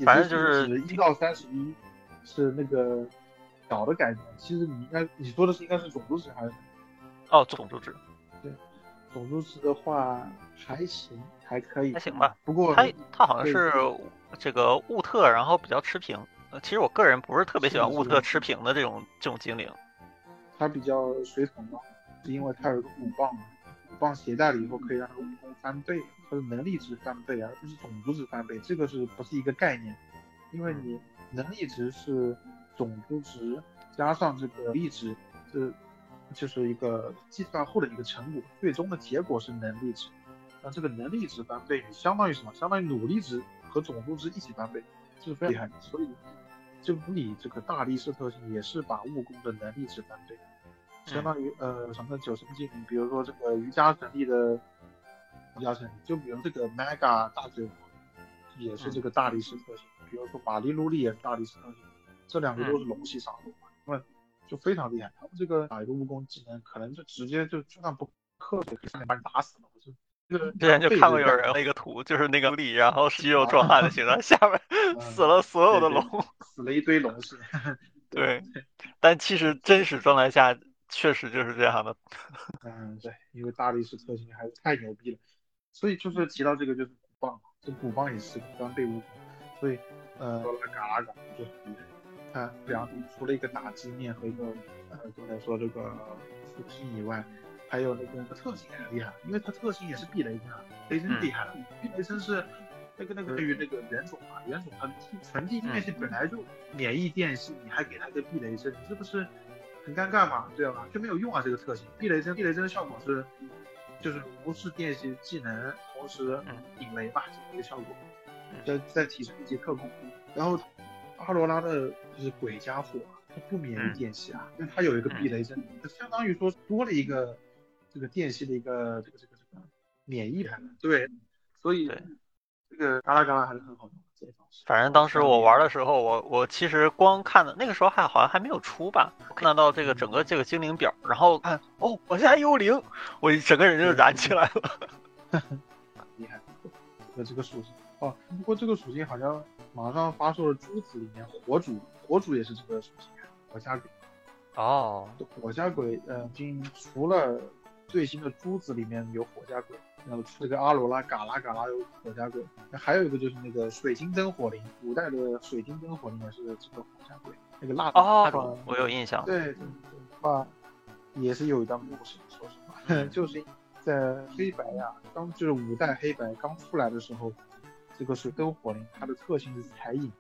反正就是一到三十一是那个小的改变。其实你应该你说的是应该是种族值还是哦，种族值对种族值的话还行，还可以，还行吧。不过他他好像是这个雾特，然后比较持平。呃其实我个人不是特别喜欢雾特持平的这种这种精灵。它比较随从嘛，是因为它有个五棒，五棒携带了以后可以让它的武功翻倍，它的能力值翻倍，而不是种族值翻倍，这个是不是一个概念？因为你能力值是种族值加上这个力值，这就是一个计算后的一个成果，最终的结果是能力值。那这个能力值翻倍，你相当于什么？相当于努力值和种族值一起翻倍，这是非常厉害的。所以，就你这个大力士特性也是把武功的能力值翻倍，相当于呃什么九十技能，比如说这个瑜伽神力的瑜伽神力，就比如这个 Mega 大嘴王也是这个大力士特性，比如说玛丽露丽也是大力士特性，这两个都是龙系杀手，那么就非常厉害。他们这个打一个蜈蚣技能，可能就直接就就算不克也可以上来把你打死了。之前就看过有人那个图，就是那个力，然后肌肉壮汉的形状，[LAUGHS] 下面嗯。死了所有的对对龙。死了一堆龙是，[LAUGHS] 对，但其实真实状态下确实就是这样的。[LAUGHS] 嗯，对，因为大力士特性还是太牛逼了，所以就是提到这个就是鼓棒嘛，这鼓棒也是装备武功，所以呃，嘎啦嘎啦就很厉害。它两除了一个打击面和一个呃刚才说这个属性以外，还有那个特性也很厉害，因为它特性也是避雷针啊，雷针厉害了，避雷针是。那个那个对于那个原种啊，原种它纯地面系本来就免疫电系，你还给它个避雷针，你这不是很尴尬吗，对吧？就没有用啊这个特性。避雷针，避雷针的效果是，就是无视电系技能，同时嗯引雷吧，这么一个效果。嗯再再提升一级特工。然后阿罗拉的就是鬼加火，它不免嗯疫电系啊，那它有一个避雷针，就相当于说多了一个这个电系的一个这个这个这个免疫盘。对，所以这个嘎啦嘎啦还是很好用的这方式。反正当时我玩的时候，我我其实光看的那个时候还好像还没有出吧，看到这个整个这个精灵表，然后看哦，我现在幽灵，我整个人就燃起来了。[LAUGHS] 厉害，有这个属性哦。不过这个属性好像马上发售了珠子里面，火主火主也是这个属性，火加鬼。哦，火加鬼，呃，已经除了最新的珠子里面有火加鬼，然后这个阿罗拉嘎啦嘎啦有火加鬼，那还有一个就是那个水晶灯火灵，古代的水晶灯火灵也是这个火加鬼，那个蜡哦烛，我有印象。对对对，话也是有一段故事，说实话，嗯 [LAUGHS] 就是在黑白呀、刚就是五代黑白刚出来的时候，这个水灯火灵它的特性是残影，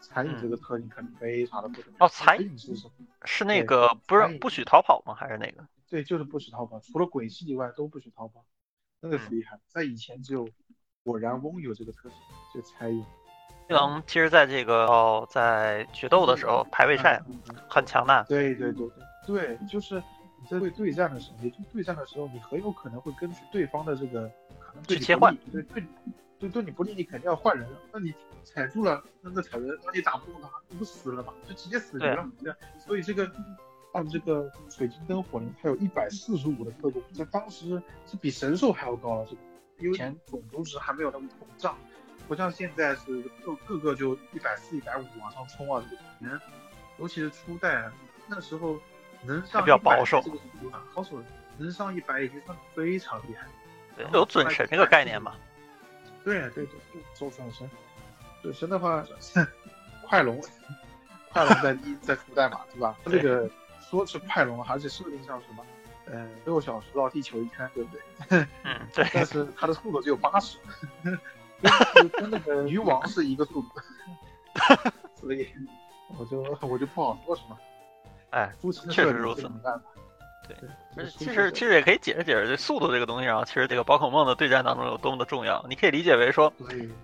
残影这个特性可能非常的不同。哦残影是什么？是那个不是不许逃跑吗？还是哪个？对，就是不许逃跑，除了鬼泣以外都不许逃跑，真的是嗯厉害。在以前只有果然翁有这个特性，就猜影。精灵其实在这个哦，在决斗的时候排位赛很强大。对对对对对，就是你在对对战的时候，也就对战的时候，你很有可能会根据对方的这个可能去切换，对对对对你不利，你肯定要换人。那你踩住了，那个踩人，那你打不动他，你不死了吗？就直接死局了。所以这个按这个水晶灯火灵，它有一百四十五的刻度，在当时是比神兽还要高了。这个因为以前种族值还没有那么膨胀，不像现在是各各个就一百四、一百五往上冲啊。这个人，尤其是初代那时候能上比较保守保守，能上一百已经算非常厉害。对，有准神这个概念吧？对对对，周转生，转生的话，[LAUGHS] 快龙，[LAUGHS] 快龙在一在初代嘛，对吧？它这个说是快龙，而且设定上什么，呃，六小时绕地球一圈，对不对？[LAUGHS] 嗯，对，但是它的速度只有八十，跟跟那个鱼王是一个速度，[LAUGHS] 所以我就我就不好说什么。哎，确实如此没办法。对对，其实其实也可以解释解释这速度这个东西，然后其实这个宝可梦的对战当中有多么的重要。你可以理解为说，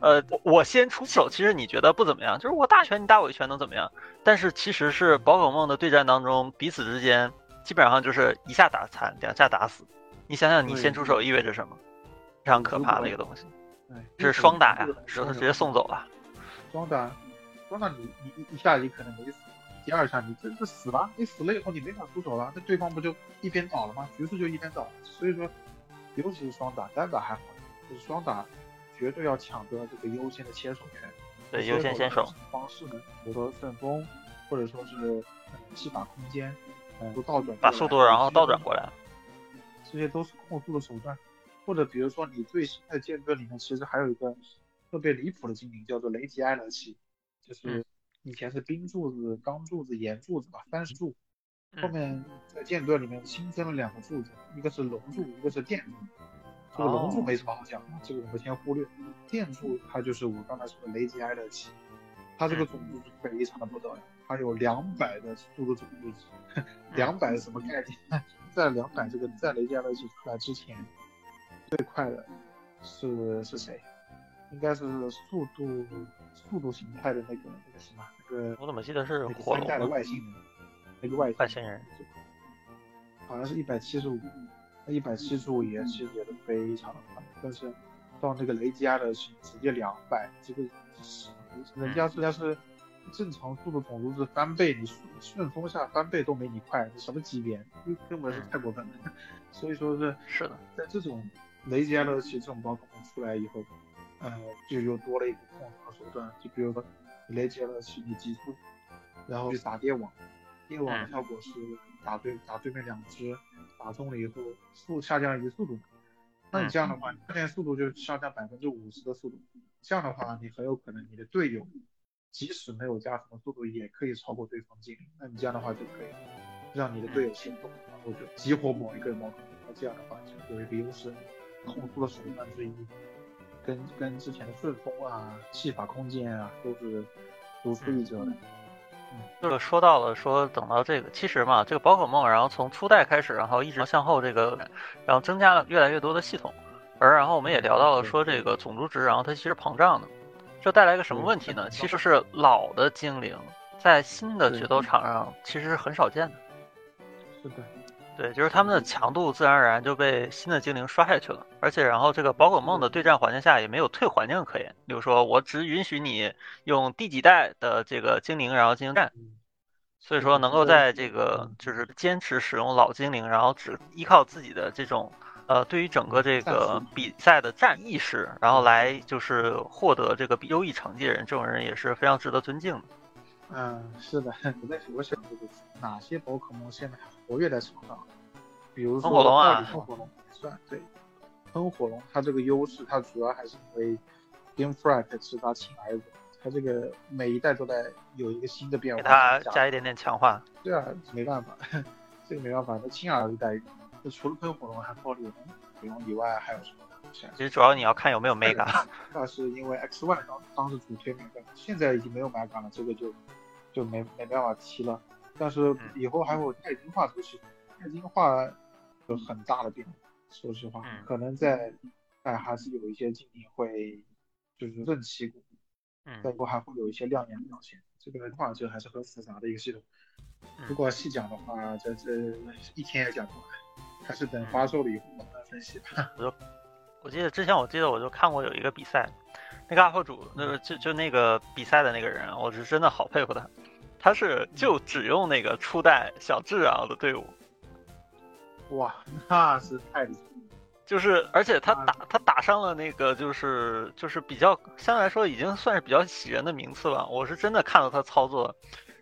呃，我我先出手，其实你觉得不怎么样，就是我大拳你打我一拳能怎么样？但是其实是宝可梦的对战当中，彼此之间基本上就是一下打残，两下打死。你想想，你先出手意味着什么？非常可怕的一个东西。对，这是双打呀这个，就是直接送走了。双打，双打你你一一下你可能没死，第二下你这这死了，你死了以后你没法出手了，那对方不就一边倒了吗？局势就一边倒了。所以说，尤其是双打，单打还好，就是双打绝对要抢得这个优先的切手权。对，优先先手。方式呢，比如说顺风，或者说是是把空间，嗯，都倒转把速度然后倒转过来。这些都是控速的手段。或者比如说你最新的剑盾里面，其实还有一个特别离谱的精灵，叫做雷吉埃勒奇，就是以前是冰柱子、钢柱子、岩柱子吧，三十柱。后面在剑盾里面新增了两个柱子，一个是龙柱，一个是电柱。这个龙柱没什么好讲的，这个我们先忽略。电柱它就是我刚才说的雷吉埃勒奇，它这个种族是非常的不得了，它有两百的速度种族值，[LAUGHS] 两百是什么概念？[LAUGHS] 在两百这个在雷吉埃勒奇出来之前。最快的是是谁？应该是速度速度形态的那个那个什么那个。我怎么记得是三代的外星人？那个外外星人，好像是一百七十五，那一百七十五也其实也是非常的快，但是到那个雷吉亚的是直接两百，这个是人家人家是正常速度种族是翻倍，你顺顺风下翻倍都没你快，这什么级别？根本是太过分了。[LAUGHS] 所以说是是的，在这种雷吉亚的其实这种宝可梦出来以后，呃，就又多了一个控制手段，就比如说雷吉亚的奇你急速，然后去打电网，电网的效果是打对打对面两只，打中了以后速下降一个速度，那你这样的话，下降速度就下降百分之五十的速度，这样的话你很有可能你的队友即使没有加什么速度，也可以超过对方精灵，那你这样的话就可以让你的队友心动，然后就激活某一个宝可梦，那这样的话就有一个优势。控速的手段之一，跟跟之前的顺风啊、戏法空间啊都是如出一辙的。嗯这个说到了，说等到这个，其实嘛，这个宝可梦，然后从初代开始，然后一直向后这个，然后增加了越来越多的系统，而然后我们也聊到了说这个种族值，然后它其实膨胀的，这带来一个什么问题呢？其实是老的精灵在新的决斗场上其实是很少见的。是的。对，就是他们的强度自然而然就被新的精灵刷下去了，而且然后这个宝可梦的对战环境下也没有退环境可言，比如说我只允许你用第几代的这个精灵然后进行战，所以说能够在这个就是坚持使用老精灵，然后只依靠自己的这种呃对于整个这个比赛的战意识，然后来就是获得这个优异成绩的人，这种人也是非常值得尊敬的。嗯，是的，[LAUGHS] 我在我想这个哪些宝可梦现在还活跃在场上？比如说喷火龙啊，喷火龙算对，喷火龙它这个优势，它主要还是因为 Game Freak 是它亲儿子，它这个每一代都在有一个新的变化，给它加一点点强化。对啊，没办法，[LAUGHS] 这个没办法，它亲儿子待遇。那除了喷火龙，还暴力龙龙以外，还有什么？其实主要你要看有没有 Mega。那是因为 X Y 当当时主推 Mega，现在已经没有 Mega 了，这个就就没没办法提了。但是以后还有钛金化这个系统，钛金化有很大的变化。说实话，可能在在还是有一些精灵会就是任旗鼓，在以后还会有一些亮眼表现。这个的话就还是很复杂的一个系统。如果细讲的话，这这一天也讲不完，还是等发售了以后慢慢分析吧。我就我记得之前我记得我就看过有一个比赛，那个 UP 主，那个就就那个比赛的那个人，我是真的好佩服他。他是就只用那个初代小智啊的队伍，哇，那是太厉害！就是而且他打他打上了那个就是就是比较相对来说已经算是比较喜人的名次吧。我是真的看到他操作，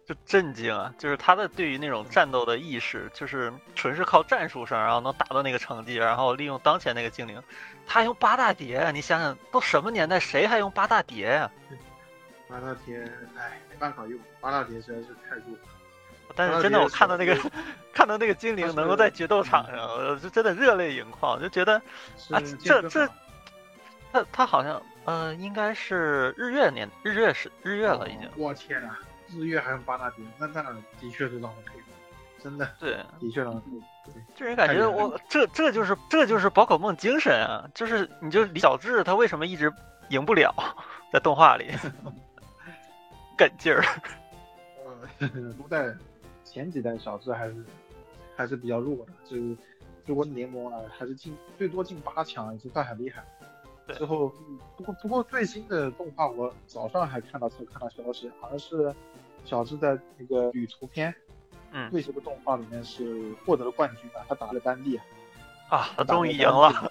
就震惊啊！就是他的对于那种战斗的意识，就是纯是靠战术上，然后能达到那个成绩，然后利用当前那个精灵，他用八大碟啊！你想想，都什么年代，谁还用八大碟呀、八大天，哎，没办法用，八大天实在是太弱了。但是真的，我看到那个 [LAUGHS] 看到那个精灵能够在决斗场上，我就真的热泪盈眶，就觉得啊，这这他他好像呃，应该是日月年日月是日月了已经。我天呐，日月还用八大天，那那的确是让人佩服，真的对，的确让人佩服。对这人感觉我这这就是这就是宝可梦精神啊！就是你就李小智他为什么一直赢不了，在动画里，[LAUGHS] 梗劲儿。呃，[LAUGHS] 初代前几代小智还是还是比较弱的，就是如果联盟啊，还是进最多进八强，已经算很厉害了。对之后，不过不过最新的动画我早上还看到才看到消息，好像是小智在那个旅途篇嗯最新的动画里面是获得了冠军啊，他打了丹帝啊，啊，他终于赢了。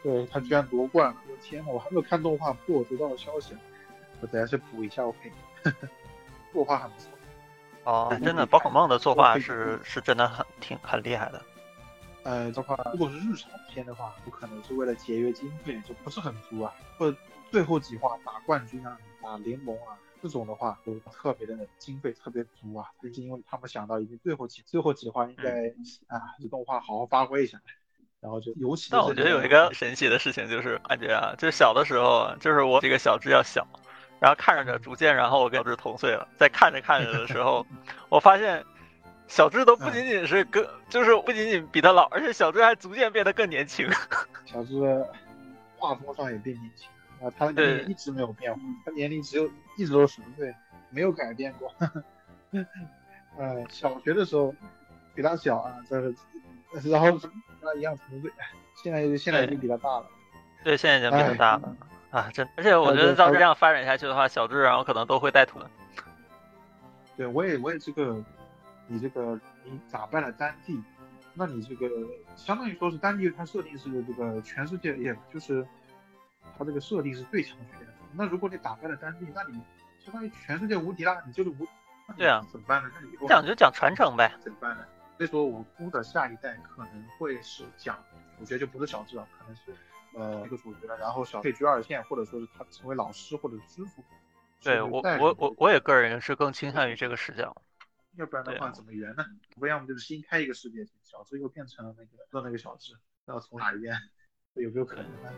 对他居然夺冠了！我天呐，我还没有看动画，不过我得到了消息，我等下去补一下 OK。作画很不错。哦，真的，宝可梦的作画是是真的很挺很厉害的。呃，的话，如果是日常片的话，不可能是为了节约经费，就不是很足啊。或者最后几话打冠军啊、打联盟啊这种的话，都特别的经费特别足啊。就是因为他们想到已经最后几最后几话应该、啊，这动画好好发挥一下，然后就尤其但我觉得有一个神奇的事情，就是感觉啊，就小的时候啊，就是我这个小智要小，然后看着逐渐，然后我跟小智同岁了，在看着看着的时候，[LAUGHS] 我发现小智都不仅仅是跟，就是不仅仅比他老，而且小智还逐渐变得更年轻。[LAUGHS] 小智画风上也变年轻啊，他的年龄一直没有变化，他年龄只有一直都是十岁，没有改变过。[LAUGHS] 呃，小学的时候比他小啊，这是，然后跟他一样同岁，现在现在已经比他大了。对，现在已经比他大了啊，真，而且我觉得照这样发展下去的话，小智然后可能都会带土。[LAUGHS] 对，我也我也这个，你这个你打败了丹帝，那你这个相当于说是丹帝，它设定是这个全世界，也就是它这个设定是最强权。那如果你打败了丹帝，那你相当于全世界无敌了，你就是无。对啊，怎么办呢？那以后讲就讲传承呗。怎么办呢？所以说我估的下一代可能会是讲我觉得就不是小智了，可能是呃一个主角，然后小配角二线，或者说是他成为老师或者师傅。对我我我我也个人是更倾向于这个视角。要不然的话怎么圆呢？不要么就是新开一个世界，小智又变成了那个做那个小智，要重打一遍，有没有可能呢？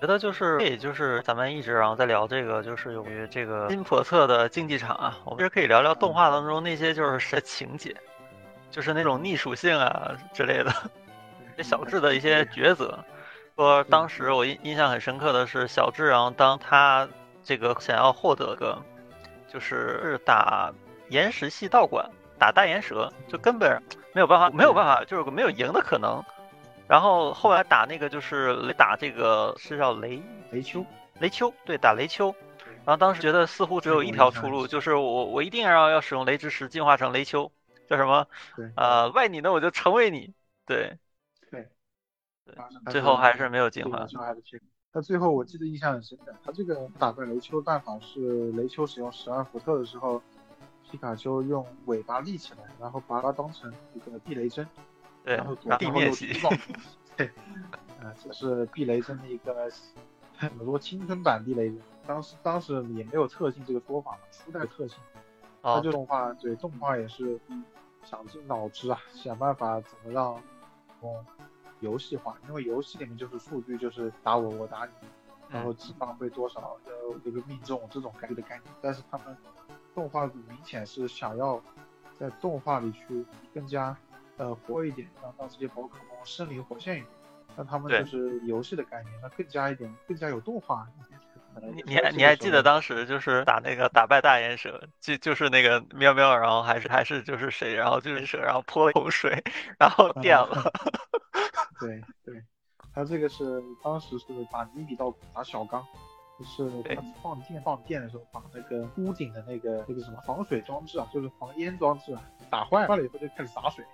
觉得就是，这也就是咱们一直然后在聊这个，就是由于这个新叵测的竞技场啊，我们其实可以聊聊动画当中那些就是神情节，就是那种逆属性啊之类的，这小智的一些抉择。说当时我印印象很深刻的是小智，然后当他这个想要获得个，就是打岩石系道馆，打大岩蛇，就根本没有办法，没有办法，就是没有赢的可能。然后后来打那个就是打这个是叫雷雷丘，雷丘对打雷丘，然后当时觉得似乎只有一条出路，就是我我一定要要使用雷之石进化成雷丘，叫什么？呃，外你呢我就成为你，对，最后还是没有进化。他最后我记得印象很深的，他这个打败雷丘的办法是雷丘使用十二伏特的时候，皮卡丘用尾巴立起来，然后把它当成一个避雷针。对，然后地面系，[LAUGHS] 对，啊，这是避雷针的一个怎么说青春版避雷针，当时当时也没有特性这个说法嘛，初代特性，哦、它就动画对动画也是想尽脑汁啊，想办法怎么让嗯游戏化，因为游戏里面就是数据就是打我我打你，然后击发会多少的这个命中这种概率的概念，但是他们动画明显是想要在动画里去更加。呃，活一点，让让这些宝可梦生灵活现一点，让他们就是游戏的概念，那更加一点，更加有动画。你你还你还记得当时就是打那个打败大岩蛇，就就是那个喵喵，然后还是还是就是谁，然后就是蛇，然后泼了一桶水，然后电了。[LAUGHS] 对对，他这个是当时是打尼比道打小刚。就是他放电放电的时候，把那个屋顶的那个那个什么防水装置啊，就是防烟装置啊，打坏了以后就开始洒水，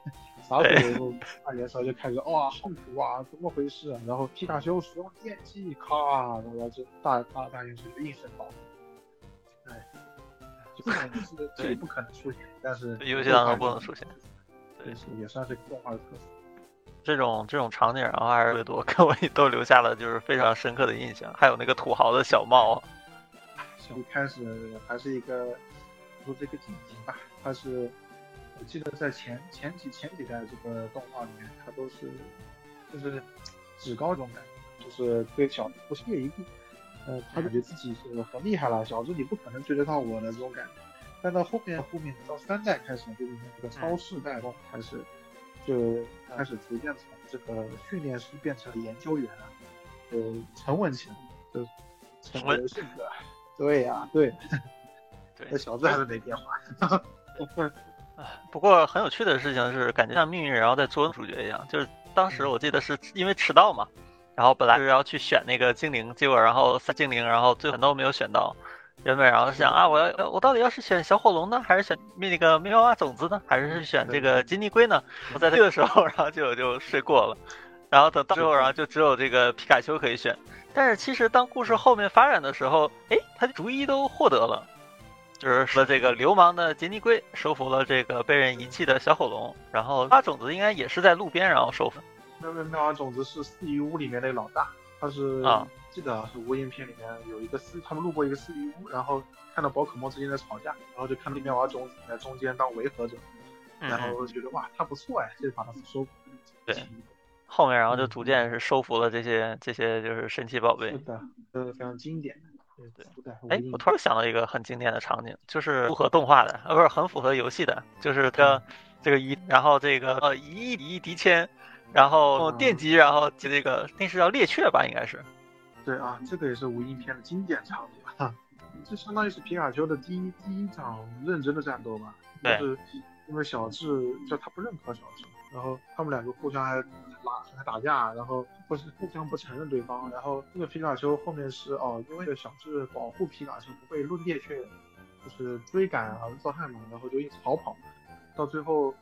洒水以后大岩蛇就开始哇好苦啊，怎么回事啊？然后皮卡丘使用电击，咔，然后就大大大就应声倒。哎，就字呢也是这个不可能出现，但是游戏当中不能出现，对，是也算是动画的特色。这种这种场景，然后还是特别多，给我都留下了就是非常深刻的印象。还有那个土豪的小帽，一开始还是一个说这个景景吧，它是我记得在前前几前几代这个动画里面，它都是就是趾高这种感觉，就是对小智不屑一顾，呃，他感觉自己是很厉害了，小智你不可能追得上我的这种感觉。但到后面后面到三代开始，就是这个超市代动开始。就开始逐渐从这个训练师变成了研究员，就沉稳起来，就沉稳性格。对呀，对，对，那小子还是没变化。不过很有趣的事情是，感觉像命运然后在捉弄主角一样，就是当时我记得是因为迟到嘛，然后本来是要去选那个精灵，结果然后三精灵，然后最后都没有选到。原本然后想啊，我要我到底要是选小火龙呢，还是选那个妙蛙种子呢，还是选这个金尼龟呢？我在这个时候，然后就就睡过了，然后等到之后，然后就只有这个皮卡丘可以选。但是其实当故事后面发展的时候，哎，他的逐一都获得了，就是说这个流氓的杰尼龟收服了这个被人遗弃的小火龙，然后花种子应该也是在路边然后收服。那个妙蛙种子是四鱼屋里面那个老大，他是啊。记得是无印片里面有一个四，他们路过一个四鱼屋，然后看到宝可梦之间在吵架，然后就看到妙蛙种子在中间当维和者，然后觉得哇，他不错哎，就把他收服。对，[LAUGHS] 后面然后就逐渐是收服了这些这些就是神奇宝贝。是的，呃，非常经典。对对。哎，我突然想到一个很经典的场景，就是符合动画的，呃，不是很符合游戏的，就是个这个一，然后这个呃一亿一敌千，然后电击，然后这个那是叫猎雀吧，应该是。对啊，这个也是无印片的经典场景哈，这相当于是皮卡丘的第一第一场认真的战斗吧？就是因为小智就他不认可小智，然后他们两个互相还拉还打架，然后不是互相不承认对方，然后这个皮卡丘后面是哦，因为小智保护皮卡丘不被论猎雀就是追赶而遭害嘛，然后就一直逃跑，到最后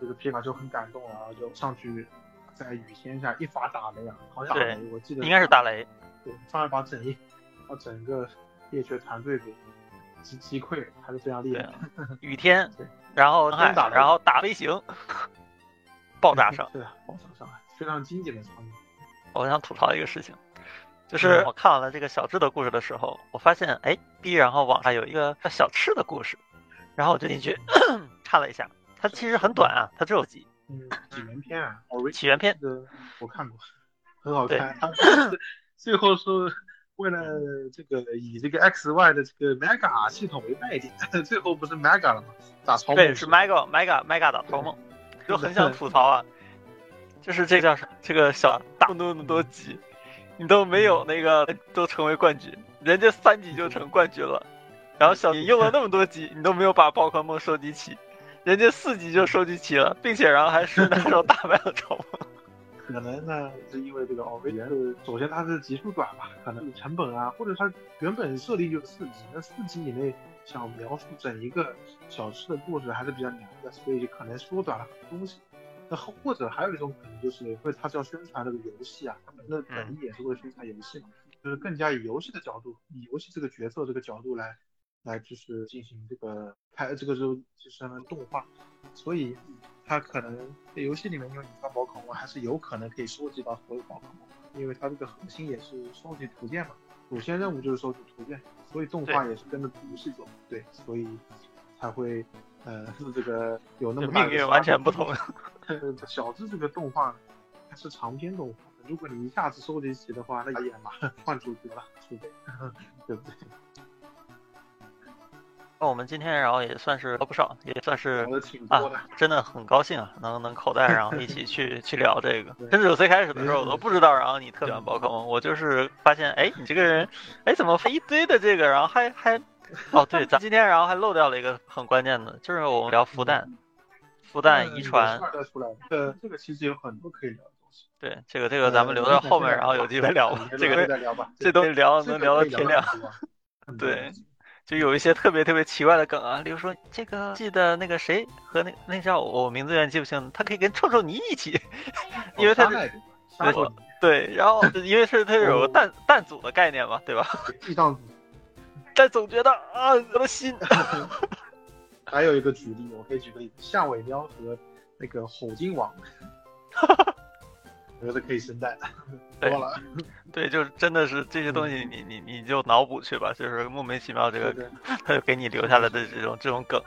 这个皮卡丘很感动，然后就上去在雨天下一发打雷啊，好像打雷，我记得应该是打雷。上来把整一把整个猎犬团队给击击溃，还是非常厉害。[LAUGHS] 雨天，然后打，然后打飞行，爆炸上，对，爆炸上来，非常经典的场景。我想吐槽一个事情，就是我看完了这个小智的故事的时候，我发现哎，B 然后网上有一个叫小赤的故事，然后我就进去 [CLEARS THROAT] 看了一下，它其实很短啊，它只有集，嗯，起源篇啊，起源篇，我看过，很好看。[LAUGHS] 最后是为了这个以这个 X Y 的这个 Mega 系统为卖点，[LAUGHS] 最后不是 Mega 了吗？打超梦对，是 Mega Mega Mega 打超梦，[LAUGHS] 就很想吐槽啊，[LAUGHS] 就是这叫啥？这个小打那么多那么多级，你都没有那个都成为冠军，人家三级就成冠军了，然后小你用了那么多级，你都没有把宝可梦收集齐，人家四级就收集齐了，并且然后还是拿手打败了超梦。可能呢，是因为这个奥维元是首先它是集数短吧，可能成本啊，或者它原本设定就是四级，那四级以内想描述整一个小吃的故事还是比较难的，所以可能缩短了很多东西。那或者还有一种可能就是因为它是要宣传这个游戏啊，那本意也是为了宣传游戏嘛，就是更加以游戏的角度，以游戏这个角色这个角度来来就是进行这个拍这个就就是动画，所以。它可能在游戏里面，因为你发宝可梦，还是有可能可以收集到所有宝可梦，因为它这个核心也是收集图鉴嘛，主线任务就是收集图鉴，所以动画也是跟着游戏走，对，所以才会呃是 [LAUGHS] 这个有那么大命运完全不同。小智这个动画它是长篇动画，如果你一下子收集齐的话，那也嘛 [LAUGHS] 换主角了，是不 [LAUGHS] 对不对？那我们今天然后也算是聊不少，也算是啊，真的很高兴啊，能能口袋然后一起 [LAUGHS] 去去聊这个。甚至我最开始的时候我都不知道，然后你特喜欢宝可梦，我就是发现哎，你这个人哎怎么一堆的这个，然后还还哦对，咱今天然后还漏掉了一个很关键的，就是我们聊孵蛋，孵蛋遗传。出来的，这个其实有很多可以聊的东西。对，这个这个咱们留到后面，然后有机会聊吧。这个这东西聊能聊到天亮。[LAUGHS] 对。就有一些特别特别奇怪的梗啊，比如说这个记得那个谁和那那叫我名字有点记不清，他可以跟臭臭泥一起，[LAUGHS] 因为他是对，然后 [LAUGHS] 因为是他有个蛋蛋组的概念嘛，对吧？地藏组，但总觉得啊，我的心。[LAUGHS] 还有一个举例，我可以举个例子，夏伟喵和那个吼金王，我觉得可以生蛋，对多了。对，就是真的是这些东西你，你你就脑补去吧，就是莫名其妙这个他就给你留下来的这种这种梗。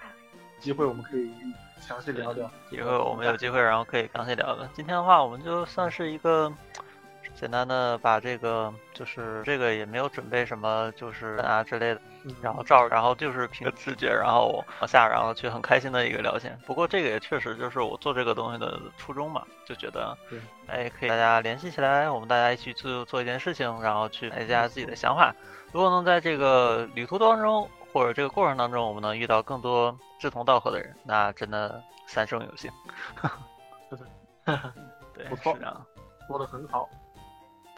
机会我们可以详细聊聊。以后我们有机会，然后可以详细聊聊。今天的话，我们就算是一个简单的把这个，就是这个也没有准备什么，就是啊之类的，嗯然后照，然后就是凭直觉，然后往下，然后去很开心的一个聊天。不过这个也确实就是我做这个东西的初衷嘛，就觉得对，哎，可以大家联系起来，我们大家一起去做一件事情，然后去大家自己的想法。如果能在这个旅途当中或者这个过程当中，我们能遇到更多志同道合的人，那真的三生有幸。[LAUGHS] 对，不错说的很好，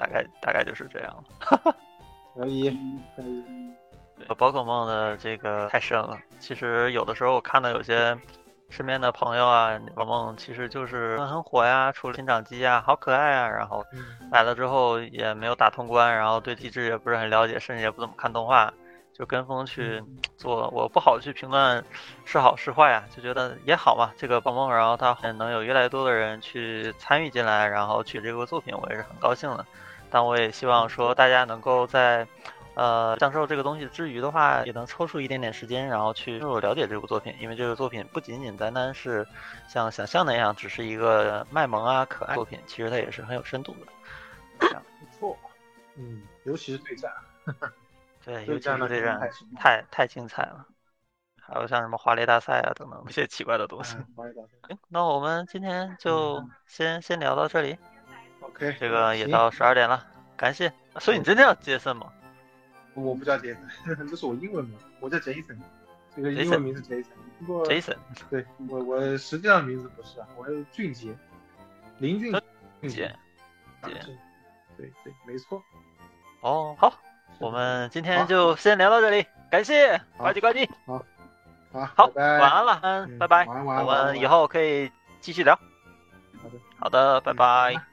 大概大概就是这样了。[LAUGHS] 可以可以。对，宝可梦的这个太深了。其实有的时候我看到有些身边的朋友啊，宝可梦其实就是很火呀，出了新掌机啊，好可爱啊，然后嗯买了之后也没有打通关，然后对机制也不是很了解，甚至也不怎么看动画，就跟风去做。我不好去评论是好是坏啊，就觉得也好嘛，这个宝梦，然后它能有越来越多的人去参与进来，然后取这个作品，我也是很高兴的。但我也希望说大家能够在。呃，享受这个东西之余的话，也能抽出一点点时间，然后去深入了解这部作品，因为这个作品不仅仅单单是像想象那样，只是一个卖萌啊可爱作品，其实它也是很有深度的。不错，嗯，尤其是对战，[LAUGHS] [LAUGHS] 对，尤其是对战太太太精彩了，还有像什么华雷大赛啊等等一些奇怪的东西。[LAUGHS] 行，那我们今天就先先聊到这里，，OK，这个也到十二点了，感谢。所以你真的叫杰森吗？我不叫杰森，[LAUGHS] 这是我英文名，我叫 Jason，这个英文名是 Jason，不过 Jason，[LAUGHS] 对我我实际上名字不是啊，我是俊杰，林俊杰杰啊是对对，没错，哦，好，我们今天就先聊到这里，感谢，好呱唧呱唧，好，好，拜拜，晚安了，嗯，嗯拜拜，我们以后可以继续聊。好的。好的，拜拜。嗯